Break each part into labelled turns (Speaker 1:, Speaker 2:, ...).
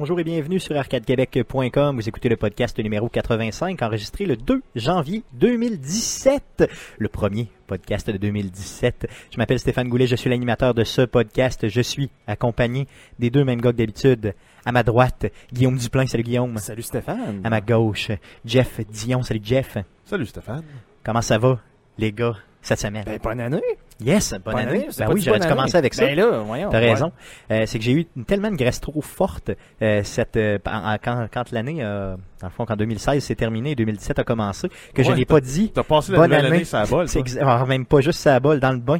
Speaker 1: Bonjour et bienvenue sur arcadequebec.com. Vous écoutez le podcast numéro 85, enregistré le 2 janvier 2017. Le premier podcast de 2017. Je m'appelle Stéphane Goulet, je suis l'animateur de ce podcast. Je suis accompagné des deux mêmes gars que d'habitude. À ma droite, Guillaume Duplain. Salut Guillaume.
Speaker 2: Salut Stéphane.
Speaker 1: À ma gauche, Jeff Dion. Salut Jeff.
Speaker 3: Salut Stéphane.
Speaker 1: Comment ça va, les gars, cette semaine?
Speaker 2: Ben, bonne année.
Speaker 1: Yes, bonne,
Speaker 2: Bonne
Speaker 1: année.
Speaker 2: année, c'est
Speaker 1: Ben oui, j'aurais dû commencer avec ça.
Speaker 2: Ben là, voyons.
Speaker 1: T'as
Speaker 2: ouais.
Speaker 1: raison. Euh, c'est que j'ai eu une, tellement une graisse trop forte euh, cette, euh, quand, quand l'année, euh, dans le fond, quand 2016 s'est terminé et 2017 a commencé, que je n'ai pas dit.
Speaker 3: T'as passé la
Speaker 1: Bonne année.
Speaker 3: année, ça bol.
Speaker 1: C'est alors, même pas juste sa bol dans le bain.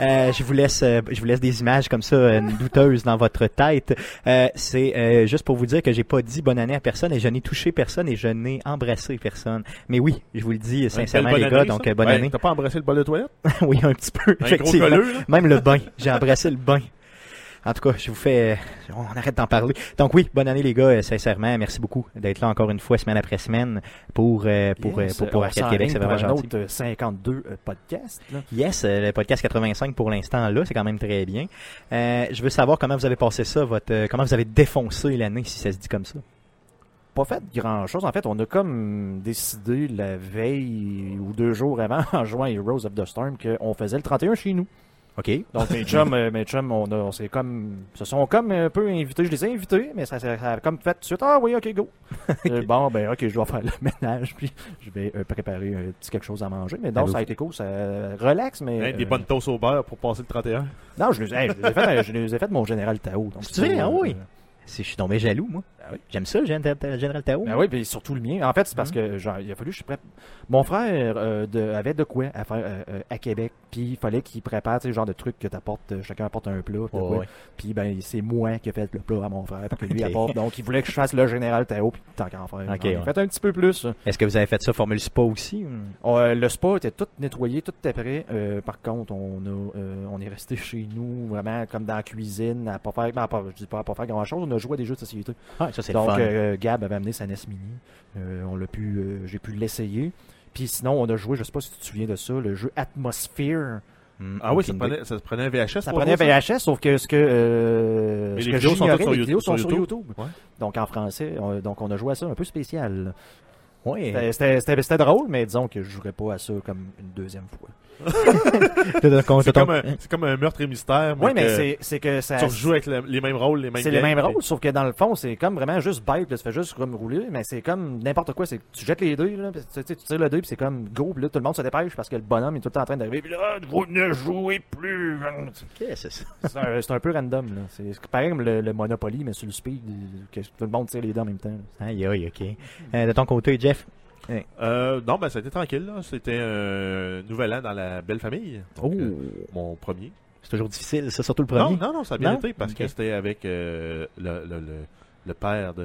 Speaker 1: Euh, je vous laisse, euh, je vous laisse des images comme ça douteuses dans votre tête. Euh, c'est euh, juste pour vous dire que j'ai pas dit bonne année à personne et je n'ai touché personne et je n'ai embrassé personne. Mais oui, je vous le dis sincèrement les gars, donc euh, bonne année.
Speaker 3: T'as pas embrassé le bol de toilette?
Speaker 1: oui, un petit peu.
Speaker 3: Un gros
Speaker 1: effectivement.
Speaker 3: colleux, là?
Speaker 1: Même le bain. J'ai embrassé le bain. En tout cas, je vous fais... On arrête d'en parler. Donc oui, bonne année les gars, euh, sincèrement. Merci beaucoup d'être là encore une fois, semaine après semaine, pour, euh, pour,
Speaker 2: Yes,
Speaker 1: euh, pour, pour Arcade Québec. C'est vraiment
Speaker 2: un
Speaker 1: gentil.
Speaker 2: autre euh, 52 euh, podcast. Là.
Speaker 1: Yes, le podcast 85 pour l'instant là, c'est quand même très bien. Euh, je veux savoir comment vous avez passé ça, votre, comment vous avez défoncé l'année, si ça se dit comme ça.
Speaker 2: Pas fait grand chose. En fait, on a comme décidé la veille ou deux jours avant, en à Heroes of the Storm, qu'on faisait le 31 chez nous.
Speaker 1: OK.
Speaker 2: Donc mes chums, euh, mes chums, on, a, on s'est comme, se sont comme un peu invités. Je les ai invités, mais ça, ça, ça a comme fait tout de suite. Ah oui, ok, go. Euh, bon, ben ok, je dois faire le ménage, puis je vais euh, préparer un petit quelque chose à manger. Mais donc
Speaker 1: Allô?
Speaker 2: ça a été cool, ça relax, mais
Speaker 3: Hein, des
Speaker 2: euh,
Speaker 3: bonnes toasts au beurre pour passer le 31.
Speaker 2: Non, je les, hey, je les ai fait, je les ai fait mon général Tao. donc
Speaker 1: C'est vrai, ah
Speaker 2: euh,
Speaker 1: oui? Si je suis tombé jaloux, moi.
Speaker 2: Oui.
Speaker 1: J'aime ça, le Général Tao.
Speaker 2: Ben oui, puis surtout le mien. En fait, c'est parce que genre, il a fallu que je prépare. Mon frère euh, de- avait de quoi à faire euh, euh, à Québec, puis il fallait qu'il prépare, tu sais, le genre de truc que t'apportes, chacun apporte un plat,
Speaker 1: Oh.
Speaker 2: Puis ben c'est moi qui ai fait le plat à mon frère, puis que lui apporte. Donc il voulait que je fasse le général Tao, puis tant qu'à en faire.
Speaker 1: Ok,
Speaker 2: j'en ai
Speaker 1: ouais.
Speaker 2: fait un petit peu plus.
Speaker 1: Est-ce que vous avez fait ça formule spa aussi?
Speaker 2: euh, le spa était tout nettoyé, tout était prêt. Par contre, on a, on est resté chez nous, vraiment comme dans la cuisine, à pas faire, ben, à pas- je dis pas à pas faire grand chose. On a joué à des jeux de société.
Speaker 1: Ah, ça c'est le
Speaker 2: Donc,
Speaker 1: fun.
Speaker 2: euh, Gab avait amené sa NES Mini. Euh, on l'a pu, euh, j'ai pu l'essayer. Puis sinon, on a joué, je sais pas si tu te souviens de ça, le jeu Atmosphere.
Speaker 1: Hmm,
Speaker 3: Ah oui, ça prenait, ça te prenait un VHS
Speaker 2: Ça
Speaker 3: pour
Speaker 2: prenait VHS, sauf que ce que, euh,
Speaker 3: Mais
Speaker 2: ce
Speaker 3: les
Speaker 2: que
Speaker 3: vidéos sont sur
Speaker 2: les vidéos sont
Speaker 3: sur
Speaker 2: sur
Speaker 3: YouTube.
Speaker 2: YouTube.
Speaker 3: Ouais.
Speaker 2: Donc en français, on- donc on a joué à ça un peu spécial.
Speaker 1: Ouais.
Speaker 2: C'était- C'était c'était- c'était drôle, mais disons que je jouerais pas à ça comme une deuxième fois.
Speaker 3: C'est comme, un, c'est comme un meurtre et mystère.
Speaker 2: Oui, mais
Speaker 3: que
Speaker 2: c'est- c'est que ça.
Speaker 3: Tu rejoues avec le- les mêmes rôles, les mêmes
Speaker 2: C'est les mêmes rôles, sauf que dans le fond, c'est comme vraiment juste bête, là, tu fais juste comme rouler, mais c'est comme n'importe quoi, c'est que tu jettes les dés, là, puis tu, tu sais, tu tires le dé, puis c'est comme go, puis là, tout le monde se dépêche parce que le bonhomme est tout le temps en train d'arriver, puis là, vous ne jouez plus.
Speaker 1: Ok, c'est ça?
Speaker 2: C'est un, c'est un peu random, là. C'est pareil comme le, le Monopoly, mais sur le speed, que tout le monde tire les dés en même temps.
Speaker 1: Aïe, aïe, ok. Euh, de ton côté, Jeff?
Speaker 3: Euh, non, ben, ça a été tranquille, là. C'était un nouvel an dans la belle famille. Donc,
Speaker 1: Oh.
Speaker 3: euh, mon premier.
Speaker 1: C'est toujours difficile, ça, surtout le premier.
Speaker 3: Non, non, non, ça a bien
Speaker 1: Non?
Speaker 3: été parce que c'était avec euh, le, le, le, le père de,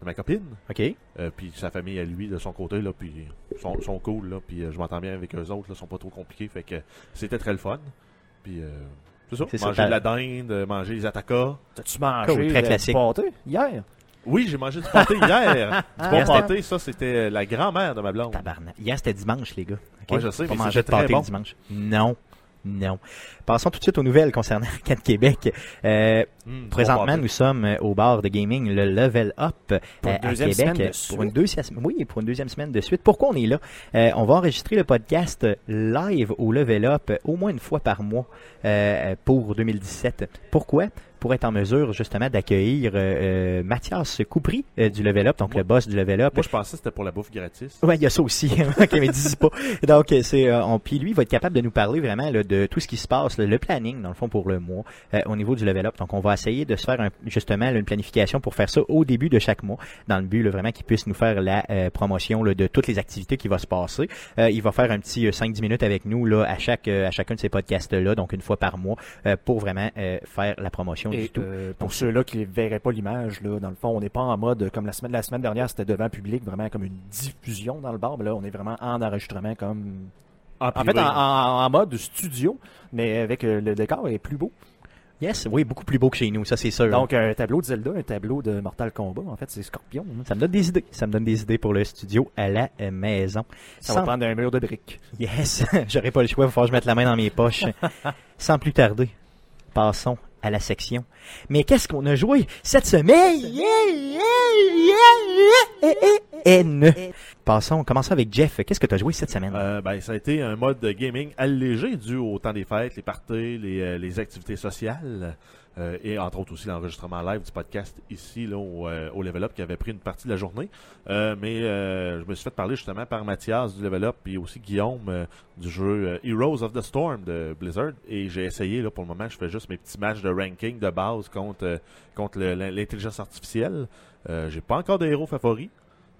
Speaker 3: de ma copine.
Speaker 1: Ok.
Speaker 3: Euh, puis sa famille à lui de son côté là puis ils sont, sont cool là puis euh, je m'entends bien avec eux autres là, sont pas trop compliqués fait que c'était très le fun puis euh, c'est ça
Speaker 1: C'est
Speaker 3: manger de la dinde manger les attaquas
Speaker 2: T'as-tu mangé
Speaker 1: Cool, très classique.
Speaker 2: pâté hier?
Speaker 3: Oui j'ai mangé du pâté hier du bon pâté ça c'était la grand-mère de ma blonde
Speaker 1: Tabarnak. Hier, c'était dimanche, les gars. Ok?
Speaker 3: Ouais, je sais,
Speaker 1: Pas
Speaker 3: mais
Speaker 1: manger de
Speaker 3: c'était très
Speaker 1: pâté
Speaker 3: bon.
Speaker 1: dimanche. Non. Non. Passons tout de suite aux nouvelles concernant Arcade Québec. Euh,
Speaker 3: du
Speaker 1: présentement, nous sommes euh, au bar de gaming, le Level Up
Speaker 2: Pour
Speaker 1: euh, à Québec.
Speaker 2: semaine de
Speaker 1: euh,
Speaker 2: suite.
Speaker 1: Pour une deuxième, oui, pour une deuxième semaine de suite. Pourquoi on est là? Euh, on va enregistrer le podcast live au Level Up euh, au moins une fois par mois euh, pour 2017. Pourquoi? Pour être en mesure justement d'accueillir euh, euh, Mathias Coupry euh, du Level Up, donc
Speaker 3: Moi-
Speaker 1: le boss du Level Up.
Speaker 3: moi je pensais que c'était pour la bouffe gratis
Speaker 1: Ouais, il y a ça aussi. ok, mais dis pas. Donc, euh, c'est, euh, on, puis lui, il va être capable de nous parler vraiment là, de tout ce qui se passe, là, le planning, dans le fond, pour le mois, euh, au niveau du level up. Donc, on va essayer de se faire un- justement là, une planification pour faire ça au début de chaque mois, dans le but là, vraiment qu'il puisse nous faire la euh, promotion là, de toutes les activités qui va se passer. Euh, il va faire un petit euh, 5-10 minutes avec nous là, à chaque à chacun de ces podcasts-là, donc une fois par mois, euh, pour vraiment euh, faire la promotion
Speaker 2: Et euh, pour ceux-là qui ne verraient pas l'image, là, dans le fond, on n'est pas en mode comme la semaine, la semaine dernière, c'était devant public, vraiment comme une diffusion dans le bar. Mais là, on est vraiment en enregistrement comme.
Speaker 3: en,
Speaker 2: En fait, en, en- en mode studio, mais avec euh, le décor est plus beau.
Speaker 1: Yes, oui, beaucoup plus beau que chez nous, ça c'est sûr.
Speaker 2: Donc, un tableau de Zelda, un tableau de Mortal Kombat, en fait, c'est Scorpion. hein.
Speaker 1: ça me donne des idées. Ça me donne des idées pour le studio à la euh, maison.
Speaker 2: Ça
Speaker 1: Sans-
Speaker 2: va prendre un mur de briques.
Speaker 1: Yes, j'aurais pas le choix, il va falloir que je mette la main dans mes poches. Sans plus tarder, passons à la section. Mais qu'est-ce qu'on a joué cette semaine? N. Passons, commençons avec Jeff. Qu'est-ce que tu as joué cette semaine?
Speaker 3: Euh, ben, ça a été un mode de gaming allégé dû au temps des fêtes, les parties, les, euh, les activités sociales. Euh, et entre autres aussi l'enregistrement live du podcast ici là, au, euh, Level Up qui avait pris une partie de la journée. Euh, mais je me suis fait parler justement par Mathias du Level Up et aussi Guillaume du jeu Heroes of the Storm de Blizzard. Et j'ai essayé là pour le moment, je fais juste mes petits matchs de ranking de base contre, contre l'intelligence artificielle. J'ai pas encore de héros favoris.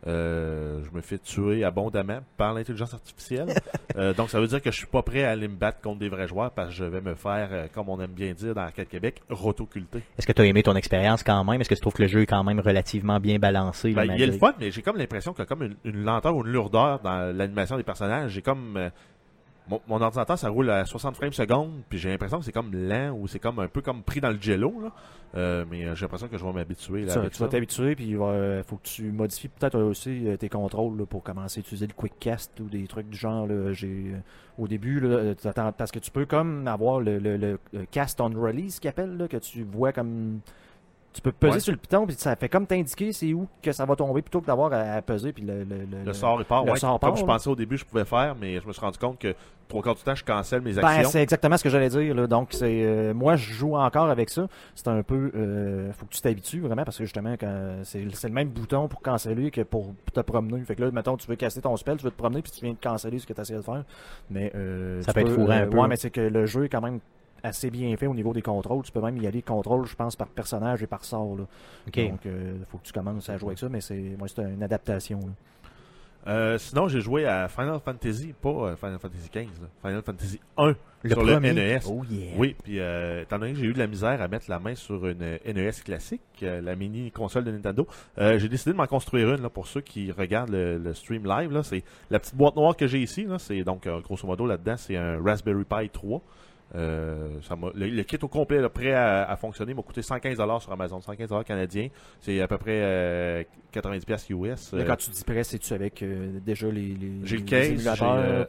Speaker 3: Euh, je me fais tuer abondamment par l'intelligence artificielle. Euh, donc, ça veut dire que je suis pas prêt à aller me battre contre des vrais joueurs parce que je vais me faire, euh, comme on aime bien dire dans Arcade Québec, rotoculter.
Speaker 1: Est-ce que tu as aimé ton expérience quand même? Est-ce que tu trouves que le jeu est quand même relativement bien balancé?
Speaker 3: Ben, il y a le fun, mais j'ai comme l'impression qu'il y a comme une, une lenteur ou une lourdeur dans l'animation des personnages. J'ai comme... mon, mon ordinateur, ça roule à 60 frames secondes, puis j'ai l'impression que c'est comme lent ou c'est comme un peu comme pris dans le jello. Là. Euh, mais euh, j'ai l'impression que je vais m'habituer. là,
Speaker 2: Ça,
Speaker 3: avec
Speaker 2: tu vas t'habituer, puis il va, euh, faut que tu modifies peut-être aussi tes contrôles là, pour commencer à utiliser le quick cast ou des trucs du genre. là. J'ai au début, là, parce que tu peux comme avoir le, le- le- le cast on release qu'il appelle, là, que tu vois comme tu peux peser
Speaker 3: Ouais.
Speaker 2: sur le piton, puis ça fait comme t'indiquer c'est où que ça va tomber plutôt que d'avoir à, à peser puis le, le, le-
Speaker 3: Le sort est part,
Speaker 2: le
Speaker 3: ouais,
Speaker 2: sort
Speaker 3: comme
Speaker 2: part,
Speaker 3: je
Speaker 2: là.
Speaker 3: pensais au début je pouvais faire, mais je me suis rendu compte que trois quarts du temps je cancelle mes
Speaker 2: Ben,
Speaker 3: actions.
Speaker 2: c'est exactement ce que j'allais dire. Là. Donc, c'est euh, moi, je joue encore avec ça. C'est un peu, euh, faut que tu t'habitues vraiment parce que justement, quand c'est c'est le même bouton pour canceller que pour te promener. Fait que là, mettons, tu veux casser ton spell, tu veux te promener, puis tu viens de canceller ce que tu essayé de faire. Mais euh,
Speaker 1: Ça
Speaker 2: tu
Speaker 1: peut être fourrant un peu.
Speaker 2: Ouais, mais c'est que le jeu est quand même assez bien fait au niveau des contrôles. Tu peux même y aller contrôle, je pense, par personnage et par sort. Là. Donc, euh, faut que tu commences à jouer avec ça, mais c'est moi, c'est une adaptation.
Speaker 3: Euh, sinon, j'ai joué à Final Fantasy, pas euh, Final Fantasy XV, là, Final Fantasy 1
Speaker 1: Le
Speaker 3: sur
Speaker 1: premier.
Speaker 3: le NES.
Speaker 1: Oh yeah.
Speaker 3: Oui, puis euh, étant donné que j'ai eu de la misère à mettre la main sur une NES classique, la mini console de Nintendo, j'ai décidé de m'en construire une là, pour ceux qui regardent le, le stream live. C'est la petite boîte noire que j'ai ici. C'est donc grosso modo là-dedans, c'est un Raspberry Pi 3. Euh, ça le, le kit au complet, là, prêt à, à fonctionner, m'a coûté 115 sur Amazon, 115 canadiens. C'est à peu près euh, 90 US. Euh,
Speaker 2: quand tu dis prêt, c'est-tu avec euh, déjà les, les,
Speaker 3: j'ai le case.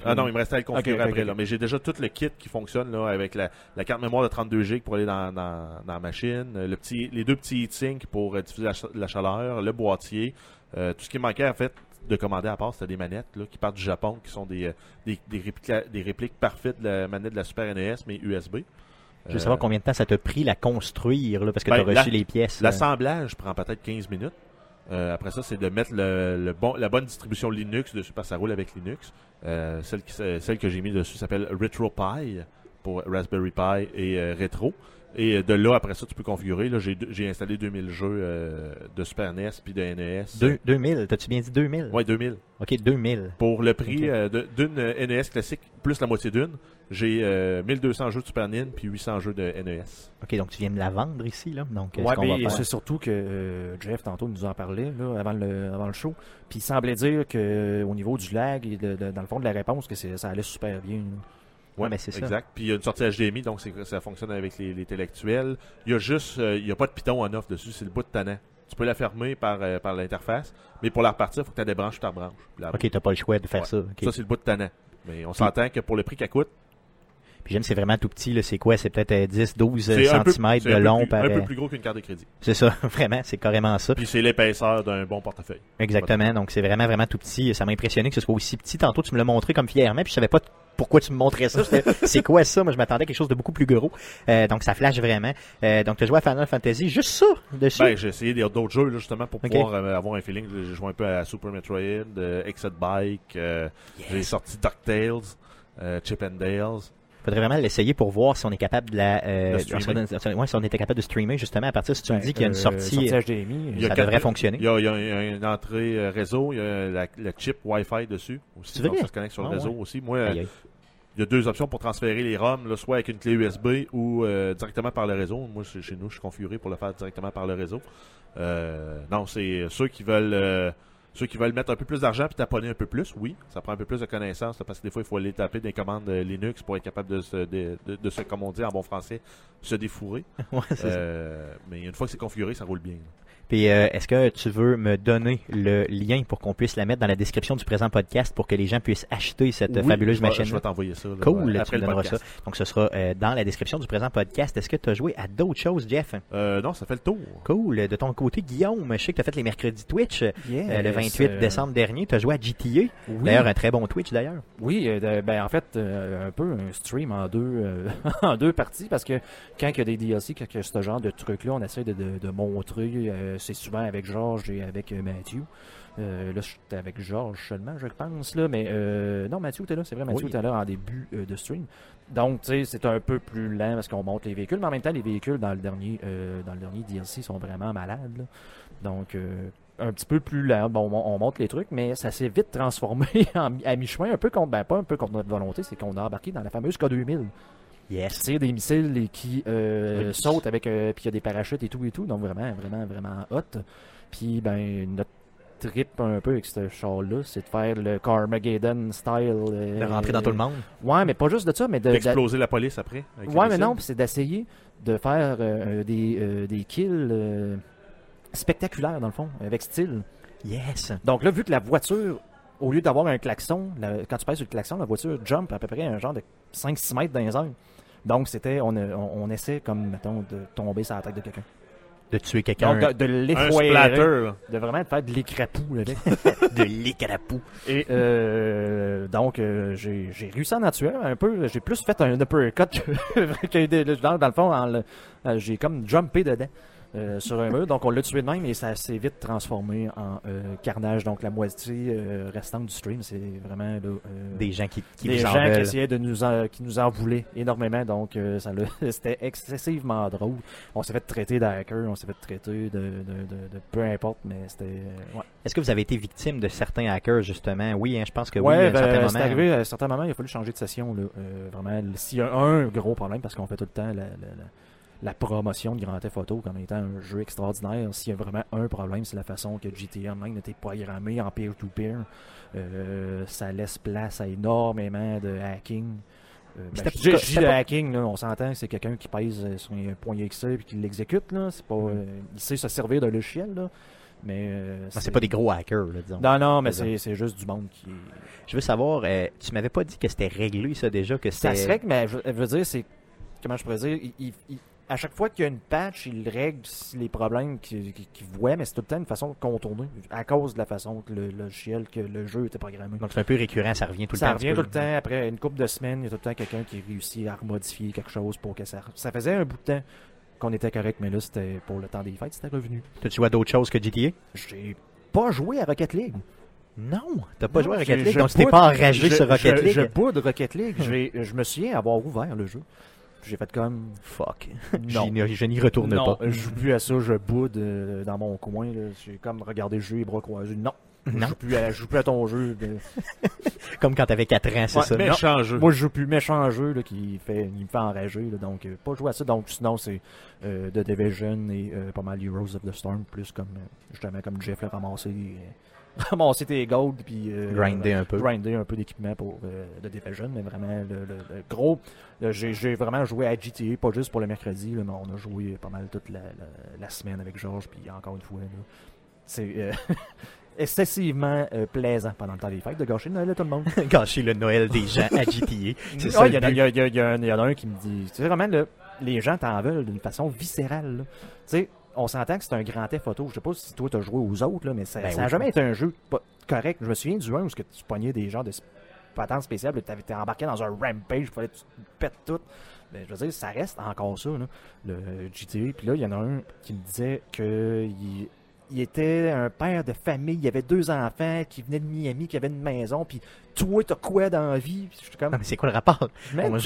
Speaker 3: Ah non, il me restait à le configurer après. Là, mais j'ai déjà tout le kit qui fonctionne là, avec la, la carte mémoire de 32 GB pour aller dans, dans, dans la machine, le petit, les deux petits heatsinks pour diffuser la, ch- la chaleur, le boîtier. Euh, tout ce qui manquait en fait de commander à part, c'était des manettes là, qui partent du Japon, qui sont des, euh, des, des, répliques, des répliques parfaites de la manette de la Super NES, mais USB.
Speaker 1: Je veux savoir combien de temps ça t'a pris la construire, là, parce que
Speaker 3: Ben,
Speaker 1: tu as reçu
Speaker 3: la-
Speaker 1: les pièces.
Speaker 3: L'assemblage prend peut-être 15 minutes. Euh, après ça, c'est de mettre le, le bon, la bonne distribution Linux dessus, parce que ça roule avec Linux. Euh, celle, qui, celle que j'ai mis dessus s'appelle RetroPie pour Raspberry Pi et euh, Retro. Et euh, de là, après ça, tu peux configurer. Là, j'ai, j'ai installé 2000 jeux euh, de Super NES puis de NES.
Speaker 1: Deux- 2000, t'as-tu bien dit 2000?
Speaker 3: Ouais, 2000.
Speaker 1: Ok, 2000.
Speaker 3: Pour le prix euh, de- d'une NES classique plus la moitié d'une, j'ai euh, 1200 jeux de Super NES puis 800 jeux de NES.
Speaker 1: Ok, donc tu viens de la vendre ici, là. Donc,
Speaker 2: Ouais,
Speaker 1: ce qu'on va
Speaker 2: mais
Speaker 1: faire.
Speaker 2: c'est surtout que euh, Jeff, tantôt, nous en parlait là, avant, le, avant le show. Puis il semblait dire que euh, au niveau du lag et de- de- dans le fond de la réponse, que c'est- ça allait super bien. là.
Speaker 1: Ouais, mais c'est ça.
Speaker 3: Exact. Puis il y a une sortie HDMI, donc c'est- ça fonctionne avec les, les. Il y a juste, euh, il y a pas de piton en off dessus, c'est le bout de tannant. Tu peux la fermer par, euh, par l'interface, mais pour la repartir, il faut que tu débranches ta branche. La-
Speaker 1: Ok, t'as pas le choix de faire
Speaker 3: Ouais.
Speaker 1: ça.
Speaker 3: Ça, c'est le bout de tannant. Mais on s'entend que pour le prix qu'elle coûte,
Speaker 1: Puis j'aime, c'est vraiment tout petit. C'est quoi? C'est peut-être euh, 10, 12
Speaker 3: c'est un peu,
Speaker 1: cm
Speaker 3: c'est
Speaker 1: de long par.
Speaker 3: un peu
Speaker 1: euh,
Speaker 3: plus gros qu'une carte de crédit.
Speaker 1: C'est ça, vraiment, c'est carrément ça.
Speaker 3: Puis c'est l'épaisseur d'un bon portefeuille.
Speaker 1: Exactement. Donc c'est vraiment, vraiment tout petit. Ça m'a impressionné que ce soit aussi petit. Tantôt, tu me l'as montré comme fièrement, puis je savais pas pourquoi tu me montrais ça? C'est quoi ça? Moi, je m'attendais à quelque chose de beaucoup plus gros. Euh, donc ça flash vraiment. Euh, donc tu as joué à Final Fantasy, juste ça, dessus?
Speaker 3: Ben, j'ai essayé d'autres jeux là, justement pour pouvoir euh, avoir un feeling. J'ai joué un peu à Super Metroid, Exit Bike, j'ai sorti DuckTales, Chip and Dales.
Speaker 1: Faudrait vraiment l'essayer pour voir si on est capable de la, euh,
Speaker 3: De
Speaker 1: si on- ouais, si on était capable de streamer justement à partir si tu me dis qu'il y a une
Speaker 2: Euh,
Speaker 1: sortie,
Speaker 2: HDMI.
Speaker 1: Ça devrait fonctionner.
Speaker 3: Il y a, il y a un- une entrée euh, réseau, il y a la, le chip Wi-Fi dessus aussi. Donc ça se connecte sur le
Speaker 1: Ah,
Speaker 3: réseau
Speaker 1: ouais.
Speaker 3: aussi. Moi, il y a deux options pour transférer les ROM, là, soit avec une clé USB ou euh, directement par le réseau. Moi, chez, nous, je suis configuré pour le faire directement par le réseau. Non, c'est ceux qui veulent ceux qui veulent mettre un peu plus d'argent puis taponner un peu plus, oui, ça prend un peu plus de connaissances là, parce que des fois il faut aller taper des commandes euh, Linux pour être capable de se, de, de- de se, comme on dit en bon français, se.
Speaker 1: Ouais, ça.
Speaker 3: Euh, mais une fois que c'est configuré, ça roule bien.
Speaker 1: Puis euh, est-ce que tu veux me donner le lien pour qu'on puisse la mettre dans la description du présent podcast pour que les gens puissent acheter cette
Speaker 3: Oui,
Speaker 1: fabuleuse
Speaker 3: je vais-
Speaker 1: machine
Speaker 3: Je vais t'envoyer ça. là,
Speaker 1: Cool,
Speaker 3: ouais,
Speaker 1: tu
Speaker 3: après
Speaker 1: me
Speaker 3: le
Speaker 1: donneras ça.
Speaker 3: podcast.
Speaker 1: Donc ce sera euh, dans la description du présent podcast. Est-ce que tu as joué à d'autres choses, Jeff?
Speaker 3: Euh, non, ça fait le tour.
Speaker 1: Cool. De ton côté, Guillaume, je sais que tu as fait les mercredis Twitch.
Speaker 2: Yes,
Speaker 1: Euh, le 28
Speaker 2: euh,
Speaker 1: décembre dernier, tu as joué à GTA.
Speaker 2: Oui.
Speaker 1: D'ailleurs, un très bon Twitch d'ailleurs.
Speaker 2: Oui, euh, ben en fait, euh, un peu un stream en deux, euh, en deux parties parce que quand il y a des DLC, quand il y a ce genre de truc-là, on essaie de, de, de montrer. Euh, c'est souvent avec Georges et avec euh, Matthew. Euh, là, j'étais avec Georges seulement, je pense, là, mais non, Mathieu était là, c'est vrai, Mathieu
Speaker 1: Oui.
Speaker 2: était là en début de stream. Donc, tu sais, c'est un peu plus lent parce qu'on monte les véhicules, mais en même temps, les véhicules dans le dernier, dans le dernier DLC sont vraiment malades. là. Donc, un petit peu plus lent. Bon, on, on monte les trucs, mais ça s'est vite transformé en, à mi-chemin, un peu contre, ben pas un peu contre notre volonté, c'est qu'on a embarqué dans la fameuse K2000.
Speaker 1: Yes.
Speaker 2: Tire des missiles et qui euh,
Speaker 3: Oui.
Speaker 2: sautent avec, euh, puis il y a des parachutes et tout et tout, donc vraiment, vraiment, vraiment hot. Puis, ben, notre trip un peu avec ce char-là, c'est de faire le Carmageddon style. euh,
Speaker 1: De rentrer dans tout le monde?
Speaker 2: Ouais, mais pas juste de ça, mais de. de-
Speaker 3: D'exploser la police après. avec
Speaker 2: Ouais, mais non, c'est d'essayer de faire euh, des, euh, des kills spectaculaires, dans le fond, avec style.
Speaker 1: Yes.
Speaker 2: Donc là, vu que la voiture, au lieu d'avoir un klaxon, la- quand tu passes sur le klaxon, la voiture jump à peu près un genre de 5-6 mètres dans les airs. Donc c'était, on, a- on, on essaie comme, mettons, de tomber sur la tête de quelqu'un.
Speaker 1: De tuer quelqu'un.
Speaker 2: De, de
Speaker 3: Un
Speaker 2: l'effroyer,
Speaker 3: splatter.
Speaker 2: de vraiment de faire de l'écrapou avec.
Speaker 1: de l'écrapou.
Speaker 2: Et euh, donc, euh, j'ai réussi à en tuer un peu. J'ai plus fait un uppercut que, que des- dans, dans le fond, euh, j'ai comme jumpé dedans euh, sur un mur. Donc, on l'a tué de même et ça s'est vite transformé en euh, carnage. Donc, la moitié euh, restante du stream, c'est vraiment là, euh,
Speaker 1: Des gens qui, qui
Speaker 2: des gens qui essayaient de nous en, qui nous en voulaient énormément. Donc, euh, ça l'a- c'était excessivement drôle. On s'est fait traiter d'hacker, on s'est fait traiter de, de, de- de peu importe, mais c'était... euh, ouais.
Speaker 1: Est-ce que vous avez été victime de certains hackers, justement? Oui, hein, je pense que oui,
Speaker 2: Ouais,
Speaker 1: à
Speaker 2: ben, c'est arrivé à un certain moment, il a fallu changer de session. Là. Euh, vraiment, s'il y a un gros problème, parce qu'on fait tout le temps la, la- la- la promotion de Grand Theft Auto comme étant un jeu extraordinaire, s'il y a vraiment un problème, c'est la façon que GTA Online était programmé en peer-to-peer. Euh, ça laisse place à énormément de hacking. Euh, ben,
Speaker 1: C'était
Speaker 2: je je dis
Speaker 1: pas-
Speaker 2: hacking, là, on s'entend que c'est quelqu'un qui pèse euh, sur un poignet XL et qui l'exécute. Là. C'est pas, euh, il sait se servir d'un logiciel, là. mais euh,
Speaker 1: c'est pas des gros hackers, là, disons.
Speaker 2: Non, non, mais
Speaker 1: C'est ça.
Speaker 2: juste du monde qui...
Speaker 1: Je veux savoir, euh, tu m'avais pas dit que c'était réglé, ça, déjà, que
Speaker 2: Ça
Speaker 1: c'était...
Speaker 2: se règle, mais je veux dire, c'est. Comment je pourrais dire il- il- il- À chaque fois qu'il y a une patch, il règle les problèmes qu'il qu'il voit, mais c'est tout le temps une façon de contourner à cause de la façon que le logiciel, que le jeu était programmé.
Speaker 1: Donc c'est un peu récurrent, ça revient tout le
Speaker 2: ça
Speaker 1: temps. un
Speaker 2: revient tout le temps. Après une couple de semaines, il y a tout le temps quelqu'un qui réussit à remodifier quelque chose pour que ça. Ça faisait un bout de temps qu'on était correct, mais là, c'était pour le temps des fêtes, c'était revenu.
Speaker 1: T'as-tu joué à d'autres choses que GTA?
Speaker 2: J'ai pas joué à Rocket League.
Speaker 1: Non, t'as pas
Speaker 2: Non,
Speaker 1: joué à Rocket
Speaker 2: je-
Speaker 1: League,
Speaker 2: je
Speaker 1: donc tu t'es pas enragé
Speaker 2: je-
Speaker 1: sur Rocket
Speaker 2: je-
Speaker 1: League.
Speaker 2: Je boude Rocket League. Je me souviens avoir ouvert le jeu. J'ai fait comme.
Speaker 1: Fuck.
Speaker 2: Non.
Speaker 1: Je n'y retourne
Speaker 2: non,
Speaker 1: pas.
Speaker 2: je joue plus à ça, je boude euh, dans mon coin. J'ai comme regardé le jeu, les bras croisés. Non, je
Speaker 1: Non.
Speaker 2: joue plus à, je joue plus à ton jeu. de-
Speaker 1: Comme quand t'avais 4 ans, c'est
Speaker 2: Ouais,
Speaker 1: ça.
Speaker 3: Méchant jeu.
Speaker 2: Moi, je joue plus méchant jeu là, qui fait, il me fait enrager. là. donc, euh, pas jouer à ça. Donc, sinon, c'est euh, The Division et euh, pas mal Heroes of the Storm. Plus comme, justement, comme Jeff l'a ramassé. euh, ramasser tes golds. Puis, euh,
Speaker 1: Grinder un peu.
Speaker 2: grinder un peu d'équipement pour euh, The Division, mais vraiment le, le- le gros. le- J'ai vraiment joué à GTA, pas juste pour le mercredi, là, mais on a joué pas mal toute la, la- la semaine avec Georges, puis encore une fois, c'est euh, excessivement euh, plaisant pendant le temps des fêtes de gâcher le Noël à tout le monde.
Speaker 1: Gâcher le Noël des gens à GTA. C'est ça.
Speaker 2: Il y,
Speaker 1: le
Speaker 2: en a- un- il y en a un qui me dit, tu sais, vraiment, le- les gens t'en veulent d'une façon viscérale. Tu sais, on s'entend que c'est un grand photo. Je sais pas si toi t'as joué aux autres, là, mais ça
Speaker 1: Ben
Speaker 2: n'a
Speaker 1: oui.
Speaker 2: jamais été un jeu correct. Je me souviens du 1 où ce que tu pognais des gens de patentes spéciales, tu avais embarqué dans un rampage, il fallait que tu te pètes tout. Mais je veux dire, ça reste encore ça, là, le GTA. Puis là, il y en a un qui me disait que il, il était un père de famille, il avait deux enfants qui venaient de Miami, qui avaient une maison, puis toi, t'as quoi dans la vie? Puis je suis comme,
Speaker 1: Non, mais c'est quoi le rapport? Moi,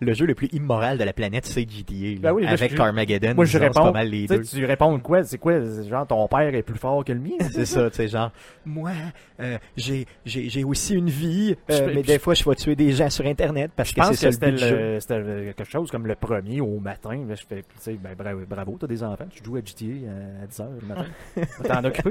Speaker 1: Le jeu le plus immoral de la planète, c'est GTA. là.
Speaker 2: Ben oui, là,
Speaker 1: avec
Speaker 2: je-
Speaker 1: Carmageddon.
Speaker 2: Moi, je
Speaker 1: disons, c'est
Speaker 2: réponds.
Speaker 1: pas mal les
Speaker 2: Tu sais,
Speaker 1: deux.
Speaker 2: tu réponds quoi? C'est quoi? C'est Genre, ton père est plus fort que le mien?
Speaker 1: C'est ça, tu sais, genre, moi, euh, j'ai, j'ai, j'ai aussi une vie, euh,
Speaker 2: Je-
Speaker 1: mais
Speaker 2: puis-
Speaker 1: des fois, je vais tuer des gens sur Internet parce
Speaker 2: Je
Speaker 1: que c'est
Speaker 2: pense
Speaker 1: ça
Speaker 2: que
Speaker 1: le
Speaker 2: c'était
Speaker 1: but du jeu.
Speaker 2: le- c'était le- quelque chose comme le premier au matin. Là, je fais, tu sais, ben, bravo, bravo, t'as des enfants, tu joues à GTA à 10h le matin. T'en occupé?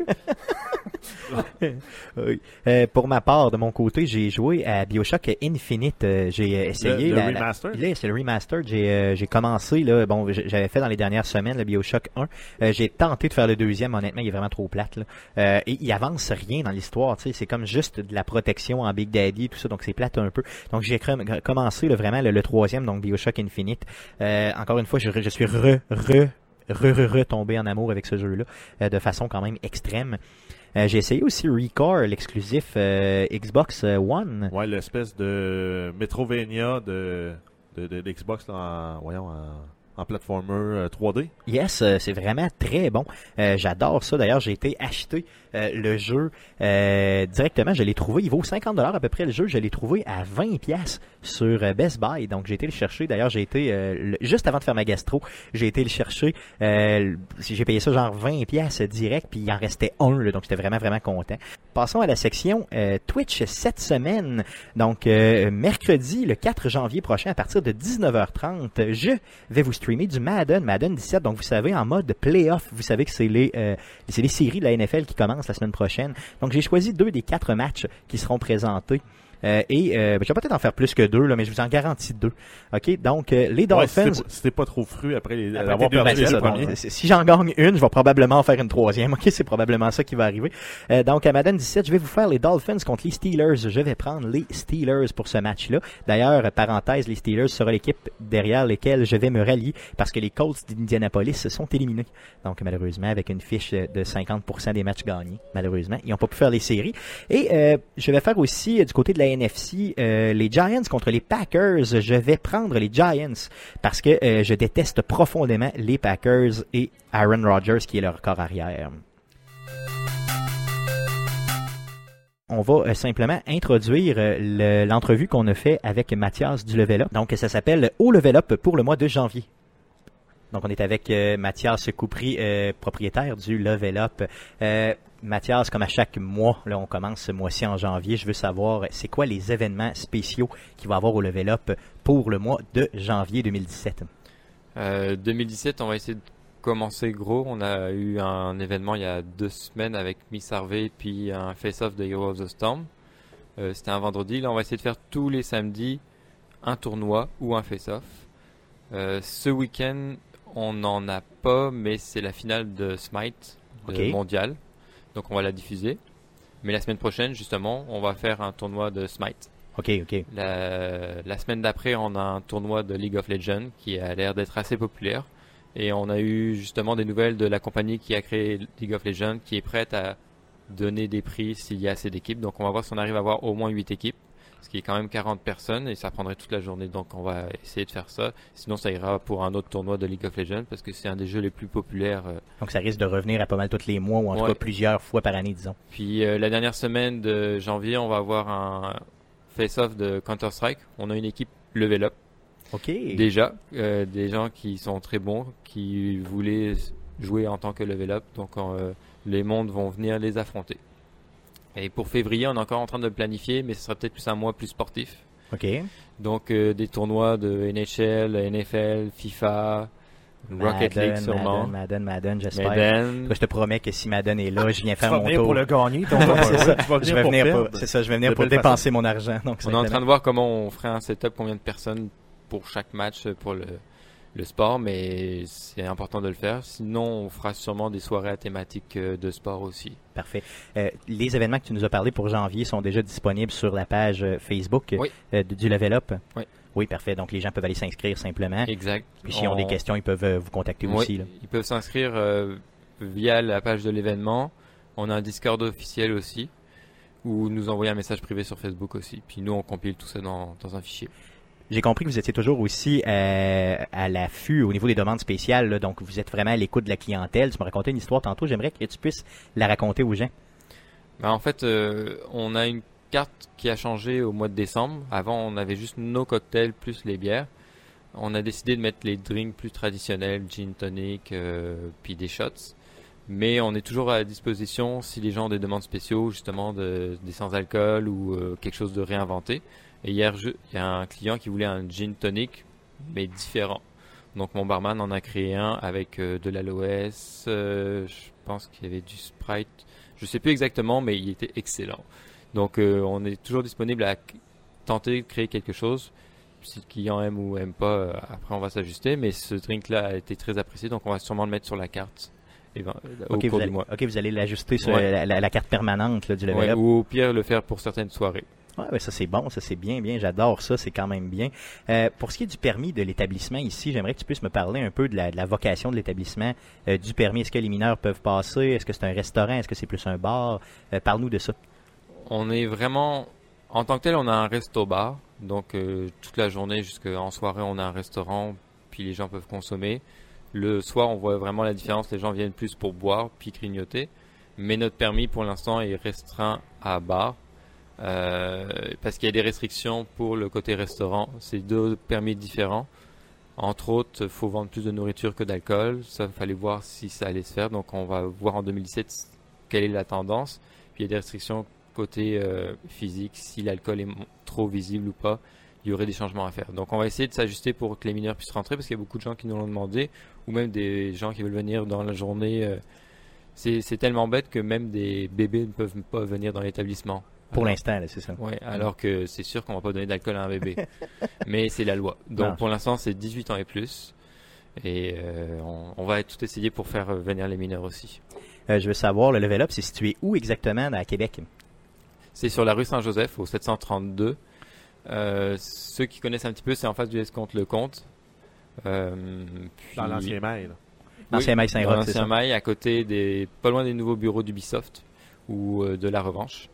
Speaker 1: Oui. Euh, pour ma part, de mon côté, j'ai joué à Bioshock Infinite. Euh, j'ai euh, essayé
Speaker 3: le
Speaker 1: la- la-
Speaker 3: remaster?
Speaker 1: Là, c'est le remaster. J'ai euh, j'ai commencé là. Bon, j'avais fait dans les dernières semaines le Bioshock 1. Euh, j'ai tenté de faire le deuxième. Honnêtement, il est vraiment trop plate. Là. Euh, et il avance rien dans l'histoire. Tu sais, c'est comme juste de la protection en Big Daddy et tout ça. Donc c'est plate un peu. Donc j'ai commencé là, vraiment le, le troisième, donc Bioshock Infinite. Euh, encore une fois, je, je suis re re re re re tombé en amour avec ce jeu-là euh, de façon quand même extrême. Euh, j'ai essayé aussi Recore, l'exclusif euh, Xbox euh, One.
Speaker 3: Ouais, l'espèce de Metrovania de, de, de, l'Xbox là, en, voyons, en, en platformer euh, 3D.
Speaker 1: Yes, c'est vraiment très bon. Euh, J'adore ça. D'ailleurs, j'ai été acheter euh, le jeu euh, directement. Je l'ai trouvé. Il vaut 50 dollars à peu près le jeu. Je l'ai trouvé à 20 pièces sur euh, Best Buy. Donc j'ai été le chercher. D'ailleurs, j'ai été euh, juste avant de faire ma gastro, j'ai été le chercher. Euh, j'ai payé ça genre 20 pièces direct, puis il en restait un. donc j'étais vraiment vraiment content. Passons à la section Twitch cette semaine. Donc mercredi, le 4 janvier prochain, à partir de 19h30, je vais vous streamer du Madden, Madden 17. Donc vous savez en mode playoff, vous savez que c'est les c'est les séries de la NFL qui commencent la semaine prochaine. Donc j'ai choisi deux des quatre matchs qui seront présentés. Euh, et euh, ben, je vais peut-être en faire plus que deux, là, mais je vous en garantis deux. OK? Donc, euh, les Dolphins...
Speaker 3: t'es pas- trop fru après, les,
Speaker 1: Après
Speaker 3: avoir
Speaker 1: deux
Speaker 3: perdu les premiers.
Speaker 1: c'est- si j'en gagne une, je vais probablement en faire une troisième. Ok, c'est probablement ça qui va arriver. Euh, donc à Madden 17, je vais vous faire les Dolphins contre les Steelers. Je vais prendre les Steelers pour ce match-là. D'ailleurs, parenthèse, les Steelers sera l'équipe derrière lesquelles je vais me rallier parce que les Colts d'Indianapolis sont éliminés. Donc malheureusement, avec une fiche de 50% des matchs gagnés, malheureusement, ils n'ont pas pu faire les séries. Et euh, je vais faire aussi euh, du côté de la NFC euh, les Giants contre les Packers. Je vais prendre les Giants parce que euh, je déteste profondément les Packers et Aaron Rodgers qui est leur corps arrière. On va euh, simplement introduire le- l'entrevue qu'on a fait avec Mathias du Level Up. Donc ça s'appelle Au Level Up pour le mois de janvier. Donc on est avec euh, Mathias Coupry, propriétaire du Level Up. Mathias, comme à chaque mois, là on commence ce mois-ci en janvier, je veux savoir euh, c'est quoi les événements spéciaux qu'il va y avoir au Level Up pour le mois de janvier 2017.
Speaker 4: Euh, 2017, on va essayer de commencer gros. On a eu un événement il y a deux semaines avec Miss Harvey puis un face-off de Hero of the Storm. Euh, C'était un vendredi. Là, on va essayer de faire tous les samedis un tournoi ou un face-off. Euh, ce week-end, on n'en a pas, mais c'est la finale de Smite mondial. Donc on va la diffuser. Mais la semaine prochaine, justement, on va faire un tournoi de Smite.
Speaker 1: Ok, ok.
Speaker 4: La, la semaine d'après, on a un tournoi de League of Legends qui a l'air d'être assez populaire. Et on a eu justement des nouvelles de la compagnie qui a créé League of Legends qui est prête à donner des prix s'il y a assez d'équipes. Donc on va voir si on arrive à avoir au moins 8 équipes, ce qui est quand même 40 personnes et ça prendrait toute la journée. Donc on va essayer de faire ça. Sinon ça ira pour un autre tournoi de League of Legends parce que c'est un des jeux les plus populaires euh,
Speaker 1: Donc ça risque de revenir à pas mal tous les mois ou en tout cas plusieurs fois par année, disons.
Speaker 4: Puis euh, la dernière semaine de janvier, on va avoir un face-off de Counter-Strike. On a une équipe level up
Speaker 1: Ok.
Speaker 4: déjà, euh, des gens qui sont très bons, qui voulaient jouer en tant que level up. Donc euh, les mondes vont venir les affronter. Et pour février, on est encore en train de le planifier, mais ce sera peut-être plus un mois plus sportif.
Speaker 1: Ok.
Speaker 4: Donc euh, des tournois de NHL, NFL, FIFA, Rocket
Speaker 1: Madden,
Speaker 4: League sûrement.
Speaker 1: Madden, Madden, Madden, j'espère.
Speaker 4: Madden.
Speaker 1: Je te promets que si Madden est là, je viens
Speaker 2: Tu
Speaker 1: faire
Speaker 2: vas
Speaker 1: mon
Speaker 2: venir
Speaker 1: tour.
Speaker 2: pour le gagner, ton
Speaker 1: c'est ça.
Speaker 3: Tu vas
Speaker 1: Je vais venir pour, c'est ça, je vais venir pour dépenser mon argent. Donc
Speaker 4: On est en train de voir comment on ferait un setup, combien de personnes pour chaque match pour le, le sport, mais c'est important de le faire. Sinon, on fera sûrement des soirées à thématique euh, de sport aussi.
Speaker 1: Parfait. Euh, les événements que tu nous as parlé pour janvier sont déjà disponibles sur la page euh, Facebook
Speaker 4: Oui.
Speaker 1: euh, du Level Up?
Speaker 4: Oui.
Speaker 1: Oui, parfait. Donc les gens peuvent aller s'inscrire simplement.
Speaker 4: Exact.
Speaker 1: Puis s'ils ont des
Speaker 4: On-
Speaker 1: questions, ils peuvent vous contacter
Speaker 4: Oui,
Speaker 1: aussi. Là.
Speaker 4: Ils peuvent s'inscrire euh, via la page de l'événement. On a un Discord officiel aussi, ou nous envoyer un message privé sur Facebook aussi. Puis nous, on compile tout ça dans, dans un fichier.
Speaker 1: J'ai compris que vous étiez toujours aussi euh, à l'affût au niveau des demandes spéciales. donc vous êtes vraiment à l'écoute de la clientèle. Tu me racontais une histoire tantôt. J'aimerais que tu puisses la raconter aux gens.
Speaker 4: Ben, en fait, euh, on a une carte qui a changé au mois de décembre. Avant, on avait juste nos cocktails plus les bières. On a décidé de mettre les drinks plus traditionnels, gin tonic, euh, puis des shots. Mais on est toujours à disposition si les gens ont des demandes spéciaux, justement de, des sans-alcool ou quelque chose de réinventé. Et hier, il y a un client qui voulait un gin tonic, mais différent. Donc mon barman en a créé un avec euh, de l'aloès, euh, je pense qu'il y avait du Sprite, Je sais plus exactement, mais il était excellent. Donc euh, on est toujours disponible à tenter de créer quelque chose. Si le client aime ou aime pas, euh, après on va s'ajuster. Mais ce drink-là a été très apprécié, donc on va sûrement le mettre sur la carte ben, au
Speaker 1: Ok,
Speaker 4: cours
Speaker 1: vous
Speaker 4: du
Speaker 1: allez,
Speaker 4: mois.
Speaker 1: ok, vous allez l'ajuster sur
Speaker 4: Ouais.
Speaker 1: la, la- la carte permanente là, du level
Speaker 4: Ouais,
Speaker 1: up.
Speaker 4: ou au pire le faire pour certaines soirées.
Speaker 1: Ouais, ça c'est bon, ça c'est bien, bien. J'adore ça, c'est quand même bien. Euh, pour ce qui est du permis de l'établissement ici, j'aimerais que tu puisses me parler un peu de la, de la vocation de l'établissement, euh, du permis. Est-ce que les mineurs peuvent passer? Est-ce que c'est un restaurant? Est-ce que c'est plus un bar? Euh, Parle-nous de ça.
Speaker 4: On est vraiment, en tant que tel, on a un resto-bar. Donc euh, toute la journée jusqu'en soirée, on a un restaurant, puis les gens peuvent consommer. Le soir, on voit vraiment la différence. Les gens viennent plus pour boire, puis grignoter. Mais notre permis, pour l'instant, est restreint à bar. Euh, parce qu'il y a des restrictions pour le côté restaurant. C'est deux permis différents. Entre autres, faut vendre plus de nourriture que d'alcool. Ça, il fallait voir si ça allait se faire. Donc, on va voir en 2017 quelle est la tendance. Puis, il y a des restrictions côté euh, physique. Si l'alcool est trop visible ou pas, il y aurait des changements à faire. Donc, on va essayer de s'ajuster pour que les mineurs puissent rentrer parce qu'il y a beaucoup de gens qui nous l'ont demandé ou même des gens qui veulent venir dans la journée. euh, c'est tellement bête que même des bébés ne peuvent pas venir dans l'établissement.
Speaker 1: Pour l'instant, c'est ça.
Speaker 4: Ouais, alors que c'est sûr qu'on va pas donner d'alcool à un bébé. Mais c'est la loi. Donc
Speaker 1: Non.
Speaker 4: pour l'instant, c'est 18 ans et plus. Et euh, on, on va tout essayer pour faire venir les mineurs aussi.
Speaker 1: Euh, je veux savoir, le level up, c'est situé où exactement à Québec?
Speaker 4: C'est sur la rue Saint-Joseph, au 732. Euh, ceux qui connaissent un petit peu, c'est en face du escompte Le Comte. Euh, puis-
Speaker 3: Dans l'ancien mail.
Speaker 1: L'ancien mail
Speaker 4: dans
Speaker 1: Saint-Roch,
Speaker 4: l'ancien mail, à côté des, pas loin des nouveaux bureaux d'Ubisoft ou euh, de la revanche.